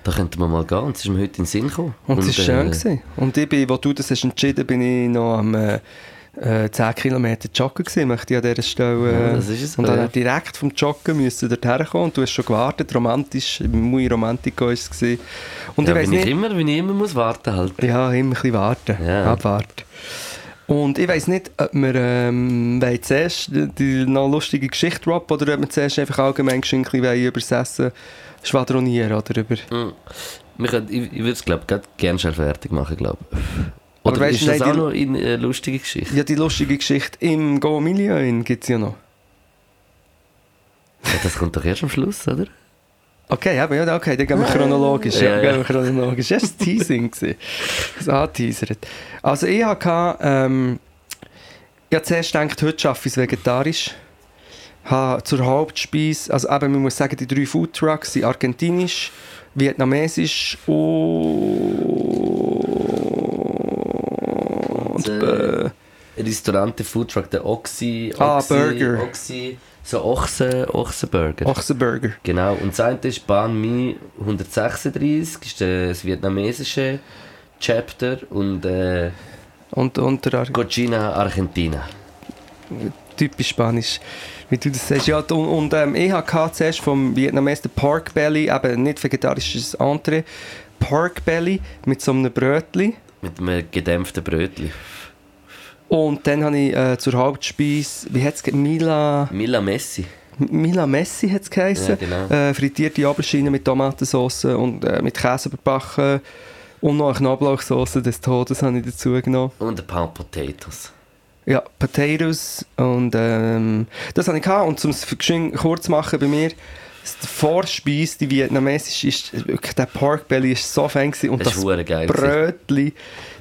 da könnten wir mal gehen. Und es ist mir heute in den Sinn gekommen. und es war schön. äh, gewesen. Und ich bin, wo du das hast entschieden bin ich noch am äh, äh, 10 Kilometer joggen gewesen, möchte ich an dieser Stelle. Äh, Ja, das ist es, und dann ja. direkt vom Joggen müssen dort herkommen und du hast schon gewartet, romantisch, muy romantico war es. gewesen. Und ja, ich wenn ich nicht... immer, wenn ich immer muss warten halt. Ja, immer ein bisschen warten. Ja. Abwarten. Und ich weiss nicht, ob wir ähm, zuerst die, noch lustige Geschichte droppen oder ob wir zuerst einfach allgemein ein bisschen über das Essen schwadronieren oder über... Können, ich ich würde es glaube ich gerne schnell fertig machen, glaube Oder weisst ist du, das nein, auch die- noch eine äh, lustige Geschichte? Ja, die lustige Geschichte im Go Milieu gibt es ja noch. Ja, das kommt doch erst am Schluss, oder? Okay, aber ja, okay, dann gehen wir chronologisch. Ja, Ja, gehen wir chronologisch. Das war ein Teasing. Das anteasert. Also ich hatte, ähm, ich habe zuerst gedacht, heute arbeite ich es vegetarisch. Habe zur Hauptspeise, also eben, man muss sagen, die drei Foodtrucks sind argentinisch, vietnamesisch und... äh, äh, Restaurant, der Foodtruck, der Oxy, Ah, Oxy, Burger. Oxy, so Ochsen, Ochsenburger. Ochsenburger. Genau, und das eine ist Banh Mi 136, ist das vietnamesische Chapter und äh, Und unter Ar Cochina Argentina. typisch Spanisch, wie du das sagst. Ja, und, und ähm, ich hatte zuerst vom Vietnames den Pork Belly, eben nicht vegetarisches Entree, Pork Belly mit so einem Brötchen. Mit einem gedämpften Brötchen. Und dann habe ich äh, zur Hauptspeise, wie hat es Mila, Mila Messi. Mila Messi hat es geheißen. Ja, genau. äh, frittierte Aubergine mit Tomatensauce und äh, mit Käse überbacken. Und noch eine Knoblauchsauce des Todes habe ich dazu genommen. Und ein paar Potatoes. Ja, Potatoes und ähm, das habe ich gehabt. Und um es kurz zu machen bei mir, die Vorspeise, die vietnamesische, ist wirklich, der Pork Belly ist so fein gewesen. und Das das, geil. Brötli,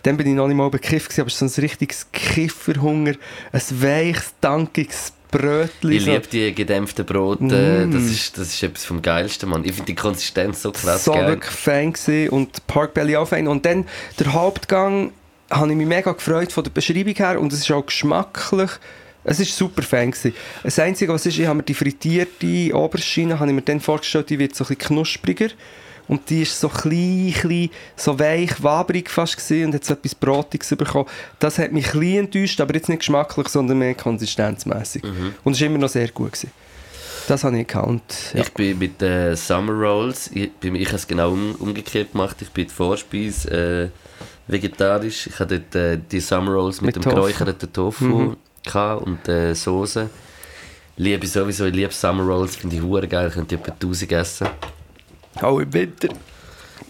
dann bin ich noch nicht mal bekifft gewesen, aber es ist so ein richtiges Kifferhunger, ein weiches, dankiges Brötli. Ich so- liebe die gedämpften Brote. Mm. Das, ist, das ist etwas vom Geilsten, Mann. Ich finde die Konsistenz so krass so geil. wirklich fein gewesen und Pork Belly auch fein. Und dann der Hauptgang habe ich mich mega gefreut von der Beschreibung her und es ist auch geschmacklich. Es ist super gewesen. Das Einzige, was ist, ich habe mir die frittierte Oberschiene, habe ich mir dann vorgestellt, die wird so ein bisschen knuspriger. Und die ist so klein, klein, so weich, wabrig fast gewesen und hat so etwas Brotiges bekommen. Das hat mich ein bisschen enttäuscht, aber jetzt nicht geschmacklich, sondern mehr konsistenzmäßig. Und es war immer noch sehr gut. Gewesen. Das habe ich gehabt. Und, ja. Ich bin mit den Summer Rolls, ich, ich habe es genau um, umgekehrt gemacht. Ich bin die Vorspeise äh, vegetarisch. Ich hatte dort äh, die Summer Rolls mit, Mit dem Tofu. geräucherten Tofu Mhm. und äh, Soße. Liebe sowieso, ich liebe Summer Rolls, finde ich hure geil. Ich könnte etwa 1000 essen. Auch im Winter, im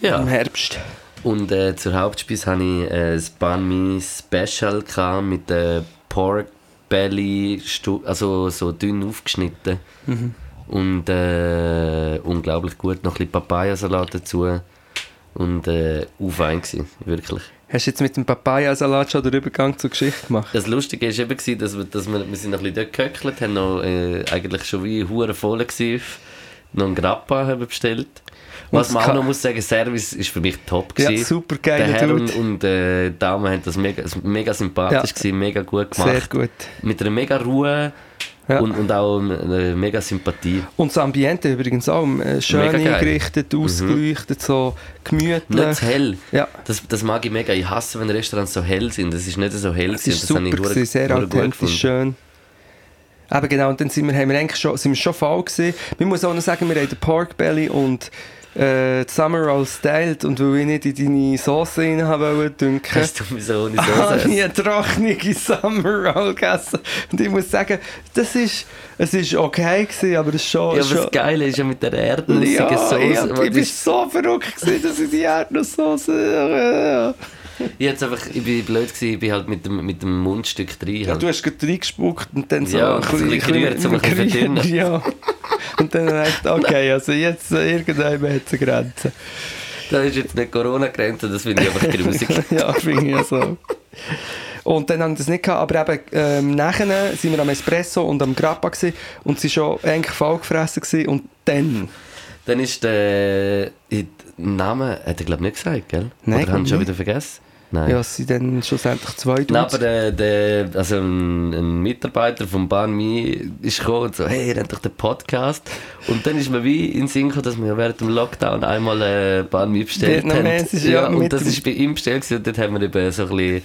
Ja. Herbst. Und äh, zur Hauptspeise hatte ich äh, das Banh Mi Special gehabt mit äh, Pork Belly, also so dünn aufgeschnitten. Und äh, unglaublich gut. Noch ein bisschen Papayasalat dazu. Und äh, auch fein gewesen, wirklich. Hast du jetzt mit dem Papayasalat schon den Übergang zur Geschichte gemacht? Das Lustige war eben, dass wir, dass wir, wir sind noch ein bisschen dort gehöckelt, haben noch äh, eigentlich schon wie hure voll gewesen, noch einen Grappa haben bestellt. Was man auch noch muss sagen, Service ist für mich top Ja, gewesen. super Der geiler Herr und, und äh, die Dame haben das mega, mega sympathisch Ja. gewesen, mega gut Sehr gemacht. gut. Mit einer mega Ruhe Ja. und, und auch einer mega Sympathie. Und das Ambiente übrigens auch äh, schön geil. Mhm. eingerichtet, ausgeleuchtet, so gemütlich. Nicht zu hell. Ja, Das, das mag ich mega. Ich hasse, wenn Restaurants so hell sind. Das ist nicht so hell. es war gewesen. super, das habe ich gewesen, sehr gut authentisch, schön. Eben genau, und dann sind wir, haben wir eigentlich schon, sind wir schon voll gewesen. Man muss auch noch sagen, wir haben den Pork Belly und äh, die Summer Roll styled und weil ich nicht in deine Sauce rein wollte, dünken, Hast du mich so ohne habe Soße ich eine trockene Summer Roll gegessen. Und ich muss sagen, das ist, es ist okay gewesen, aber es ist schon... Ja, aber schon das Geile ist ja mit der erdnussigen ja, Soße. ich, weil ich das- so verrückt gewesen, dass ich die Erdnusssoße... Äh, Ich, jetzt einfach, ich bin blöd gewesen, ich bin halt mit dem, mit dem Mundstück drin. ja, halt. du hast gerade reingespuckt und dann so Ja, ein bisschen gerührt, um ein bisschen gerührt, verdünnen. Ja. Und dann habe ich gedacht, okay, also jetzt äh, irgendwann hat es eine Grenze. Das ist jetzt nicht Corona-Grenze, das finde ich einfach grusig. ja, finde ich ja so. Und dann haben wir das nicht gehabt, aber eben ähm, nachher sind wir am Espresso und am Grappa gewesen, und sie schon eigentlich vollgefressen gewesen und dann... Dann ist der der Name, hat er glaube ich nicht gesagt, gell? Nein, Oder haben schon wieder vergessen? Nein. Ja, es sind dann schlussendlich zwei Nein, Dudes. aber der, der, also ein, ein Mitarbeiter von Banh Mi ist gekommen und so, hey, ihr habt doch den Podcast. Und dann ist mir wie in Sinn gekommen, dass wir ja während dem Lockdown einmal äh, Banh Mi bestellt haben. Vietnamesisch, ja, und das ist bei ihm bestellt gewesen. und dort haben wir eben so ein bisschen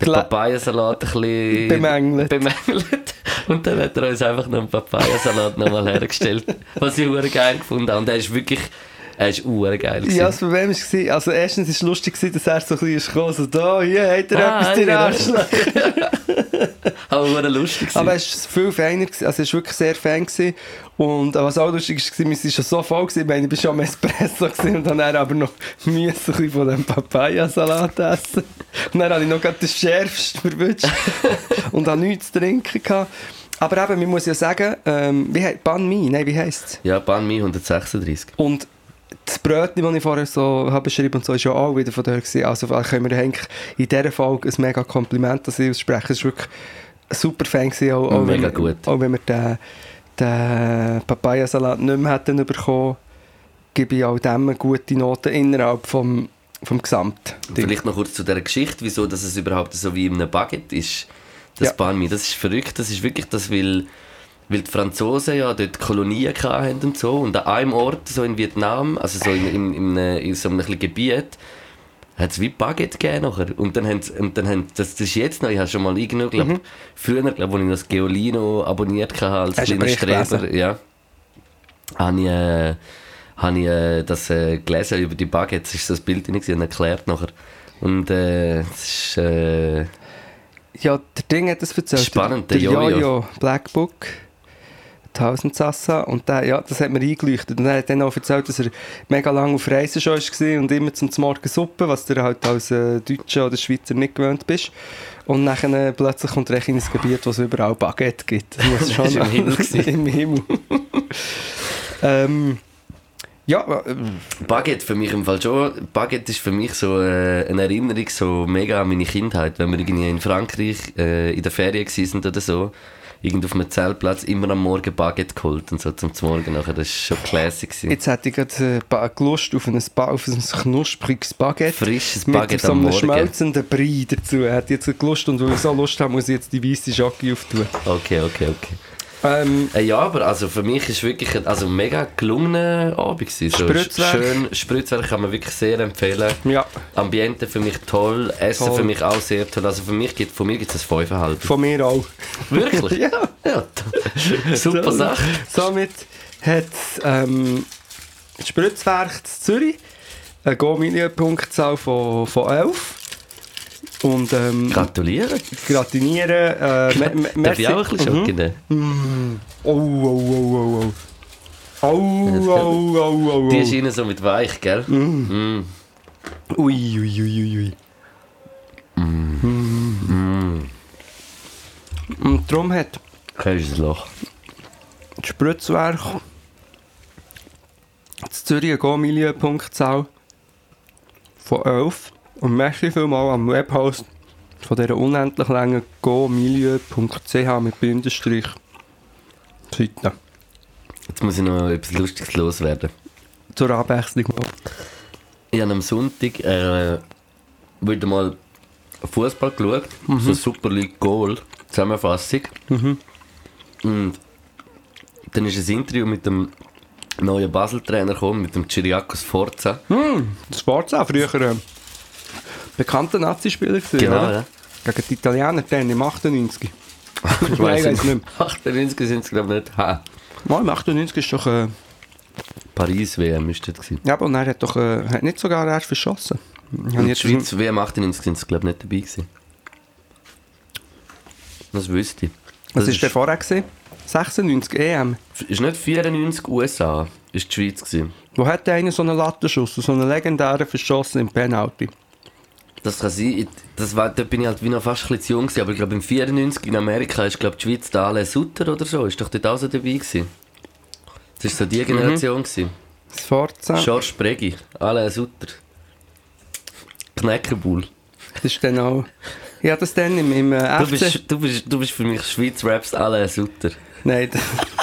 den Papayasalat ein bisschen Bemängelt. bemängelt. Und dann hat er uns einfach noch einen Papayasalat nochmal hergestellt, was ich geil gefunden habe. Und er ist wirklich, er ist hure geil. Ja, das Problem war, also erstens war es lustig, gewesen, dass er so ein bisschen ist gekommen, so, da, hier, hat er Ah, etwas, dir genau. Arschloch. Aber hure lustig. Aber es war viel feiner, also es war wirklich sehr. Gewesen. Und was auch lustig war, wir waren schon so voll, gewesen, ich meine, ich war schon am Espresso gewesen, und dann aber noch bisschen von dem Papayasalat essen. Und dann habe ich noch gerade den schärfsten verwünscht und habe nichts zu trinken gehabt. Aber eben, man muss ja sagen, ähm, wie heißt Ban Mi? Nein, wie heisst es? Ja, Ban Mi 136. Und das Brötchen, das ich vorher so habe beschrieben und so, ist ja auch wieder von der gewesen. Also können wir eigentlich in dieser Folge ein mega Kompliment an sie aussprechen. Es war wirklich ein super Fan gewesen, auch, auch, Mega wenn, wir- gut. auch wenn wir den, den Papayasalat nicht mehr hätten bekommen, gebe ich auch dem eine gute Note innerhalb vom, vom Gesamt. Vielleicht noch kurz zu dieser Geschichte, wieso dass es überhaupt so wie in einem Baguette ist. Das Ja. Banh Mi, das ist verrückt. Das ist wirklich das, weil, weil die Franzosen ja dort Kolonien hatten und so. Und an einem Ort, so in Vietnam, also so in, in, in, einem- in so einem kleinen Gebiet, hat es wie Baguette gegeben nachher. Und dann haben und dann haben, das, das ist jetzt noch, ich habe schon mal irgendwo, glaub, Mhm. früher, glaube als ich das Geolino abonniert hatte, als Hast kleiner Streber, ja, habe ich, äh, habe ich äh, das äh, gelesen über die Baguettes, ist so ein Bild drin und erklärt nachher. Und äh, es ist, äh, Ja, der Ding hat das erzählt. Spannend, der der Jojo. Jojo Black Book. Tausend Sassa und der, ja, das hat mir eingeleuchtet und er hat dann auch erzählt, dass er mega lange auf Reisen schon war und immer zum Morgen Suppe, was du halt als äh, Deutscher oder Schweizer nicht gewöhnt bist und dann äh, plötzlich kommt er in ein Gebiet, wo es überall Baguette gibt. Das muss schon im Himmel. Im Himmel. ähm, ja, äh, Baguette für mich im Fall schon. Baguette ist für mich so äh, eine Erinnerung so mega an meine Kindheit, wenn wir irgendwie in Frankreich äh, in der Ferien sind oder so. Irgendwo auf einem Zeltplatz immer am Morgen Baguette geholt und so zum Morgen nachher. Das war schon classic. gewesen. jetzt hätte ich gerade äh, Lust auf ein, ba auf ein knuspriges Baguette. Frisches Mit Baguette so am einem schmelzenden Brei dazu. Er hat jetzt Lust und weil ich so Lust habe, muss ich jetzt die weiße Schocke auftun. Okay, okay, okay. Ähm, Äh, ja, aber also für mich ist wirklich ein also mega gelungener Abend. So Spritzwerk. Schön, Spritzwerk kann man wirklich sehr empfehlen. ja, Ambiente für mich toll, Essen Toll. für mich auch sehr toll. Also für mich gibt, von mir gibt es ein 5,5. von mir auch. Wirklich? ja. Ja, super So- Sache. Somit hat ähm, das Spritzwerk in Zürich eine Go-Million-Punktzahl von, von 11. Und ähm, Gratulieren. gratulieren. Äh, Darf ich auch ein bisschen Mhm. Schock nehmen? Oh, oh, oh, oh, oh. Oh, oh, oh, oh, oh. Die ist innen so mit weich, gell? Mm. Ui, ui, ui, ui, ui. Und darum hat Kennst du das Loch? das Spritzwerk in Zürich eine Go-Million-Punktzahl von 11. Und merci vielmal am Webhost von dieser unendlich langen go-milieu.ch mit Bindestrich Seite. Jetzt muss ich noch etwas Lustiges loswerden. Zur Abwechslung mal. Ich habe am Sonntag äh, wieder mal Fußball geschaut, so Super League Goal, Zusammenfassung. Und dann ist ein Interview mit dem neuen Basel-Trainer gekommen, mit dem Chiriakos Forza. Das war auch früher ein bekannter Nazi-Spieler gewesen, Genau, oder? ja. Gegen die Italiener dann im 98. Ich weiss weiss nicht. nicht 98 sind es glaube ich nicht. Ha. Mal im 98 ist doch... Äh, Paris-WM ist das gewesen. ja, aber er hat doch äh, hat nicht sogar erst verschossen. Die jetzt Schweiz WM 98 sind es glaube ich nicht dabei gewesen. Das wüsste ich. Was ist der vorher gesehen? 96 EM. Ist nicht 94 USA, ist die Schweiz gewesen. Wo hat der eine so einen Lattenschuss, so einen legendären verschossen im Penalty? Das kann sein. Das war, da bin ich halt wie noch fast ein bisschen zu jung gewesen, aber ich glaube im 94 in Amerika ist glaube die Schweiz der Alain Sutter oder so, ist doch dort auch so dabei gewesen. Das war so die Generation. gewesen. Das Forza. George Preggi, Alain Sutter. Kneckenbull. Das ist dann auch... Ja, das dann im, im äh, Du bist, du, bist, du bist für mich Schweiz Raps Alain Sutter. Nein.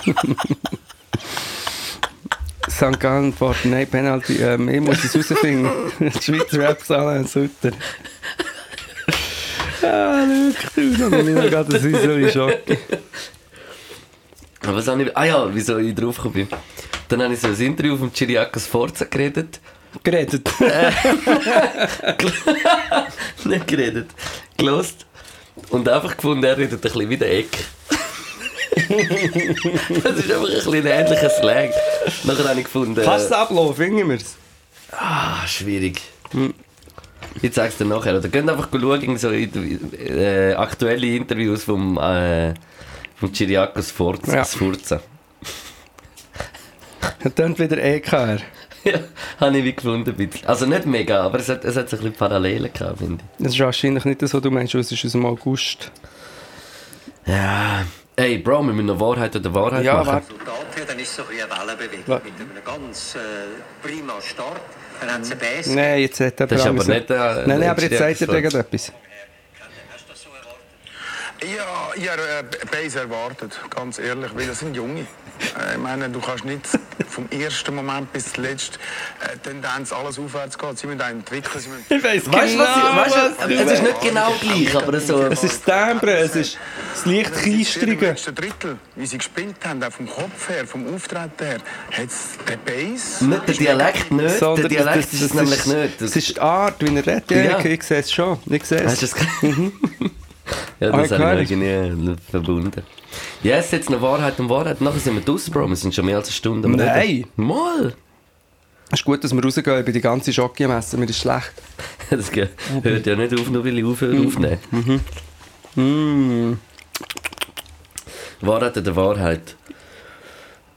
St. Gallen, Nein, Penalty. Ähm, ich muss es herausfinden. Die Schweizer Raps alle Sutter. Ah, schau du, da bin ich gerade ein süßere Schocke. Aber was habe ich... Ah ja, wieso ich drauf gekommen bin. Dann habe ich so ein Interview vom Chiriakos Forza geredet. Geredet. Nicht geredet. Gelost. Und einfach gefunden, er redet ein bisschen wie der Eck. das ist einfach ein bisschen ähnlicher Slang. Nachher habe ich gefunden... Passt Ablauf, finden wir es. Ah, schwierig. Ich zeig's dir nachher. Oder könnt einfach schauen, so in- äh, aktuelle Interviews vom, äh, vom Chiriakos Forza. Ja. Sforza. Er tönt wieder EKR. ja, habe ich wie gefunden. bisschen. Also nicht mega, aber es hat, es hat so ein bisschen Parallelen gehabt, finde Das ist wahrscheinlich nicht was du meinst, es ist aus dem August. ich. Ja, Ey, Bro, wir müssen noch Wahrheit oder Wahrheit Ja, machen. Resultat her, dann ist es so ein bisschen eine Wellenbewegung mit einem ganz äh, prima Start. Dann hat es eine Bass. Nein, jetzt hat er Das ist aber nicht, äh, Nein, nein, aber jetzt sagt er irgendetwas. etwas. Hast du das so erwartet? Ja, ich habe äh, Bass erwartet, ganz ehrlich, weil das sind Junge. Äh, ich meine, du kannst nicht vom ersten Moment bis zum letzten äh, Tendenz alles aufwärts gehen. Sie müssen entwickeln, sie müssen... Ich weiss Weißt du, was ich, weißt, du, du es ist nicht genau gleich, aber so. Es ist das Timbre, es ist das leicht Im Keistrige. letzten Drittel, wie sie gespielt haben, auch vom Kopf her, vom Auftreten her, hat es den Bass... Nicht der Dialekt nicht, der Dialekt das, ist es nämlich nicht. Es ist die Art, wie er redet. Ja, Ja. ich, sehe es schon. Ich sehe Hast du es. Ja, das Ah, habe ich irgendwie verbunden. Ja, es ist jetzt eine Wahrheit und Wahrheit. Nachher sind wir draussen, Bro. Wir sind schon mehr als eine Stunde am Nein. Reden. Mal! Es ist gut, dass wir rausgehen. Ich bin die ganze Schocke am Essen. Mir ist schlecht. Das hört ja nicht auf, nur weil ich aufhöre aufnehmen. Wahrheit oder Wahrheit?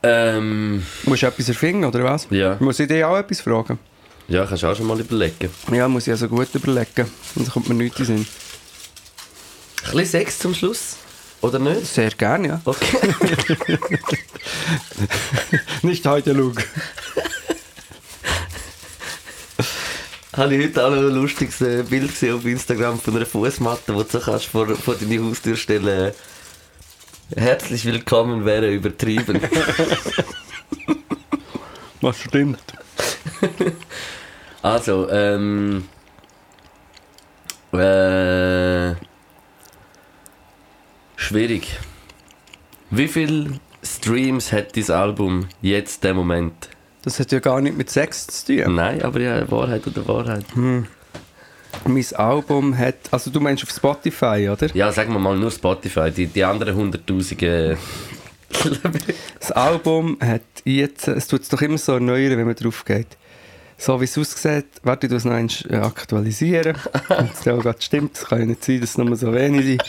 Ähm, Musst du etwas erfinden, oder was? Ja. Muss ich dich auch etwas fragen? ja, kannst du auch schon mal überlegen. Ja, muss ich also gut überlegen. Sonst kommt mir nichts in den Sinn. Ein bisschen Sex zum Schluss? Oder nicht? Sehr gerne, ja. Okay. Nicht heute, Luke. Habe ich heute auch noch ein lustiges äh, Bild gesehen auf Instagram von einer Fußmatte, wo du so kannst vor, vor deine Haustür stellen Herzlich willkommen wäre übertrieben. Was stimmt? Also, ähm. Äh. Schwierig. Wie viele Streams hat dieses Album jetzt im Moment? Das hat ja gar nicht mit Sex zu tun. Nein, aber ja, Wahrheit oder Wahrheit. Mein Album hat... Also du meinst auf Spotify, oder? Ja, sagen wir mal nur Spotify. Die, die anderen hunderttausende. Das Album hat jetzt... Es tut es doch immer so erneuern, wenn man drauf geht. So wie es aussieht, warte, ich es noch einmal äh, aktualisieren. Wenn es gerade stimmt, es kann ja nicht sein, dass es nur so wenig sind.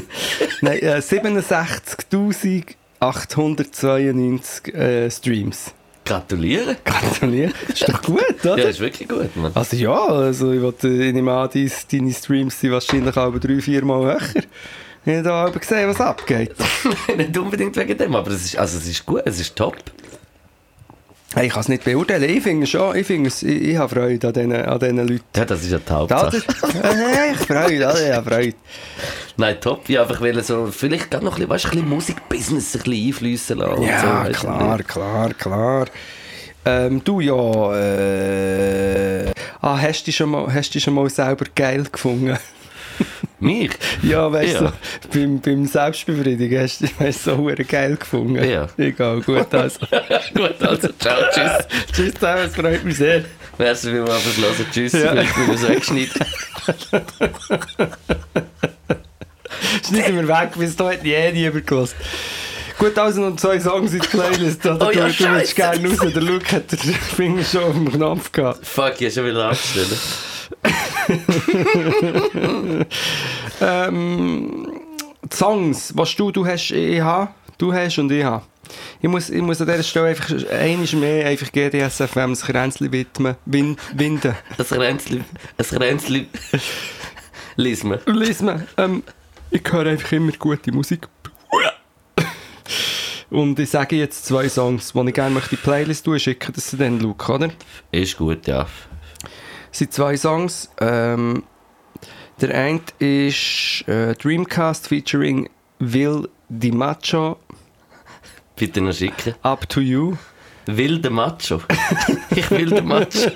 Nein, äh, 67'892 äh, Streams. Gratuliere. Gratuliere. Ist doch gut, oder? Ja, ist wirklich gut, Mann. Also ja, also ich, wollte, ich nehme an, deine, deine Streams sind wahrscheinlich auch drei, vier Mal höher. Ich habe da aber gesehen, was abgeht. nicht unbedingt wegen dem, aber es ist, also es ist gut, es ist top. Hey, ich kann es nicht beurteilen. Ich finde schon, ich, finde es, ich, ich habe Freude an diesen, an diesen Leuten. Ja, das ist ja die Hauptsache. Hey, ich Freude, also, ja, Freude. Nein, top. Ich einfach will so, vielleicht gerade noch ein bisschen, weißt, du, ein bisschen Musikbusiness ein bisschen einfließen lassen. so, Ja, du klar, klar, klar. Ähm, du ja, äh, ah, hast du dich schon mal, hast du dich schon mal selber geil gefunden? Mich? Ja, weißt du, Ja. so, beim, beim Selbstbefriedigen hast du dich so geil gefunden. Ja. Egal, gut, also. Gut, also ciao, tschüss. Tschüss zusammen, es freut mich sehr. Merci vielmals fürs Hören. Tschüss. Ja. Vielleicht müssen wir es wegschneiden. Schneiden wir weg, bis hat nie niemand gelassen. Gut, also noch zwei Songs in die Playlist. Oder? Oh ja, du, du willst gerne raus. Der Luke hat den Finger schon auf dem Knopf gehabt. Fuck, ich habe schon wieder abgestellt. Ähm, die Songs, was du, du hast, ich habe, du hast und ich habe. Ich muss, ich muss an dieser Stelle einfach einiges mehr einfach GDSFM das Kränzchen widmen, win, winden. Ein Ränzli. Ein Ränzli. Lies mir. Lies mir, ähm, ich höre einfach immer gute Musik. Und ich sage jetzt zwei Songs, die ich gerne möchte in die Playlist tun, schicke das den Luke, oder? Ist gut, ja. Es sind zwei Songs. Ähm, der eine ist äh, Dreamcast featuring Will Di Macho, Bitte noch schicken. Up to You. Wilde Macho. ich will den Macho.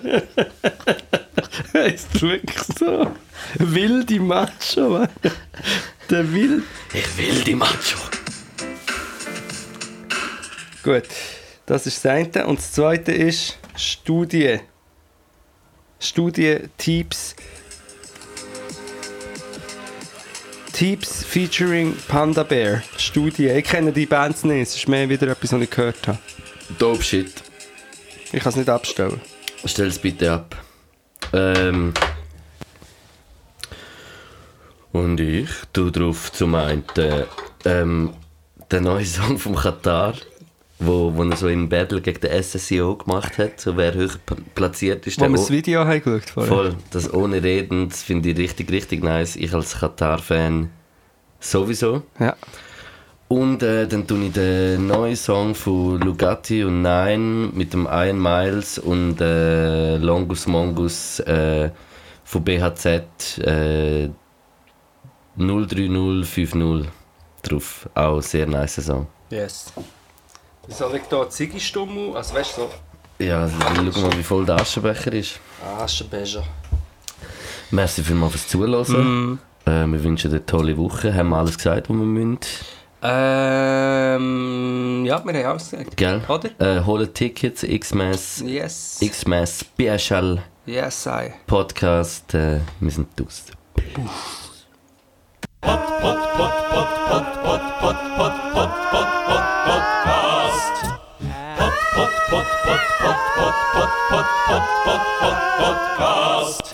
Heißt wirklich so? Will Di Macho, Mann. Der Will. Ich will die Macho. Gut, das ist das eine. Und das zweite ist Studie. Studie Tips. Tips featuring Panda Bear. Studie. Ich kenne die Bands nicht. Es ist mehr wieder etwas, was ich gehört habe. Dope Shit. Ich kann es nicht abstellen. Stell es bitte ab. Ähm. Und ich tu drauf zum einen ähm, den neuen Song vom Katar, wo, wo er so im Battle gegen den SSEO gemacht hat, so wer höher platziert ist. Wo wir das Video haben geschaut vorher. Voll, das ohne Reden, das finde ich richtig, richtig nice. Ich als Katar-Fan Sowieso. Ja. Und äh, dann tue ich den neuen Song von Lugatti und Nine mit dem Ian Miles und äh, Longus Mongus äh, von BHZ äh, 03050 drauf. Auch sehr nice Song. Yes. Soll ich hier Ziggy-Stummel, also weißt du, so Ja, also, schau mal, wie voll der Aschenbecher ist. Aschenbecher. Merci vielmals fürs Zuhören. Äh, wir wünschen dir eine tolle Woche. Haben wir alles gesagt, was wir müssen? Ähm, ja, wir haben alles gesagt. Gell? Oder? Äh, holen Tickets, X-Mass, Yes. X-Mass Special Yes, I. Podcast. Äh, wir sind aus. Podcast.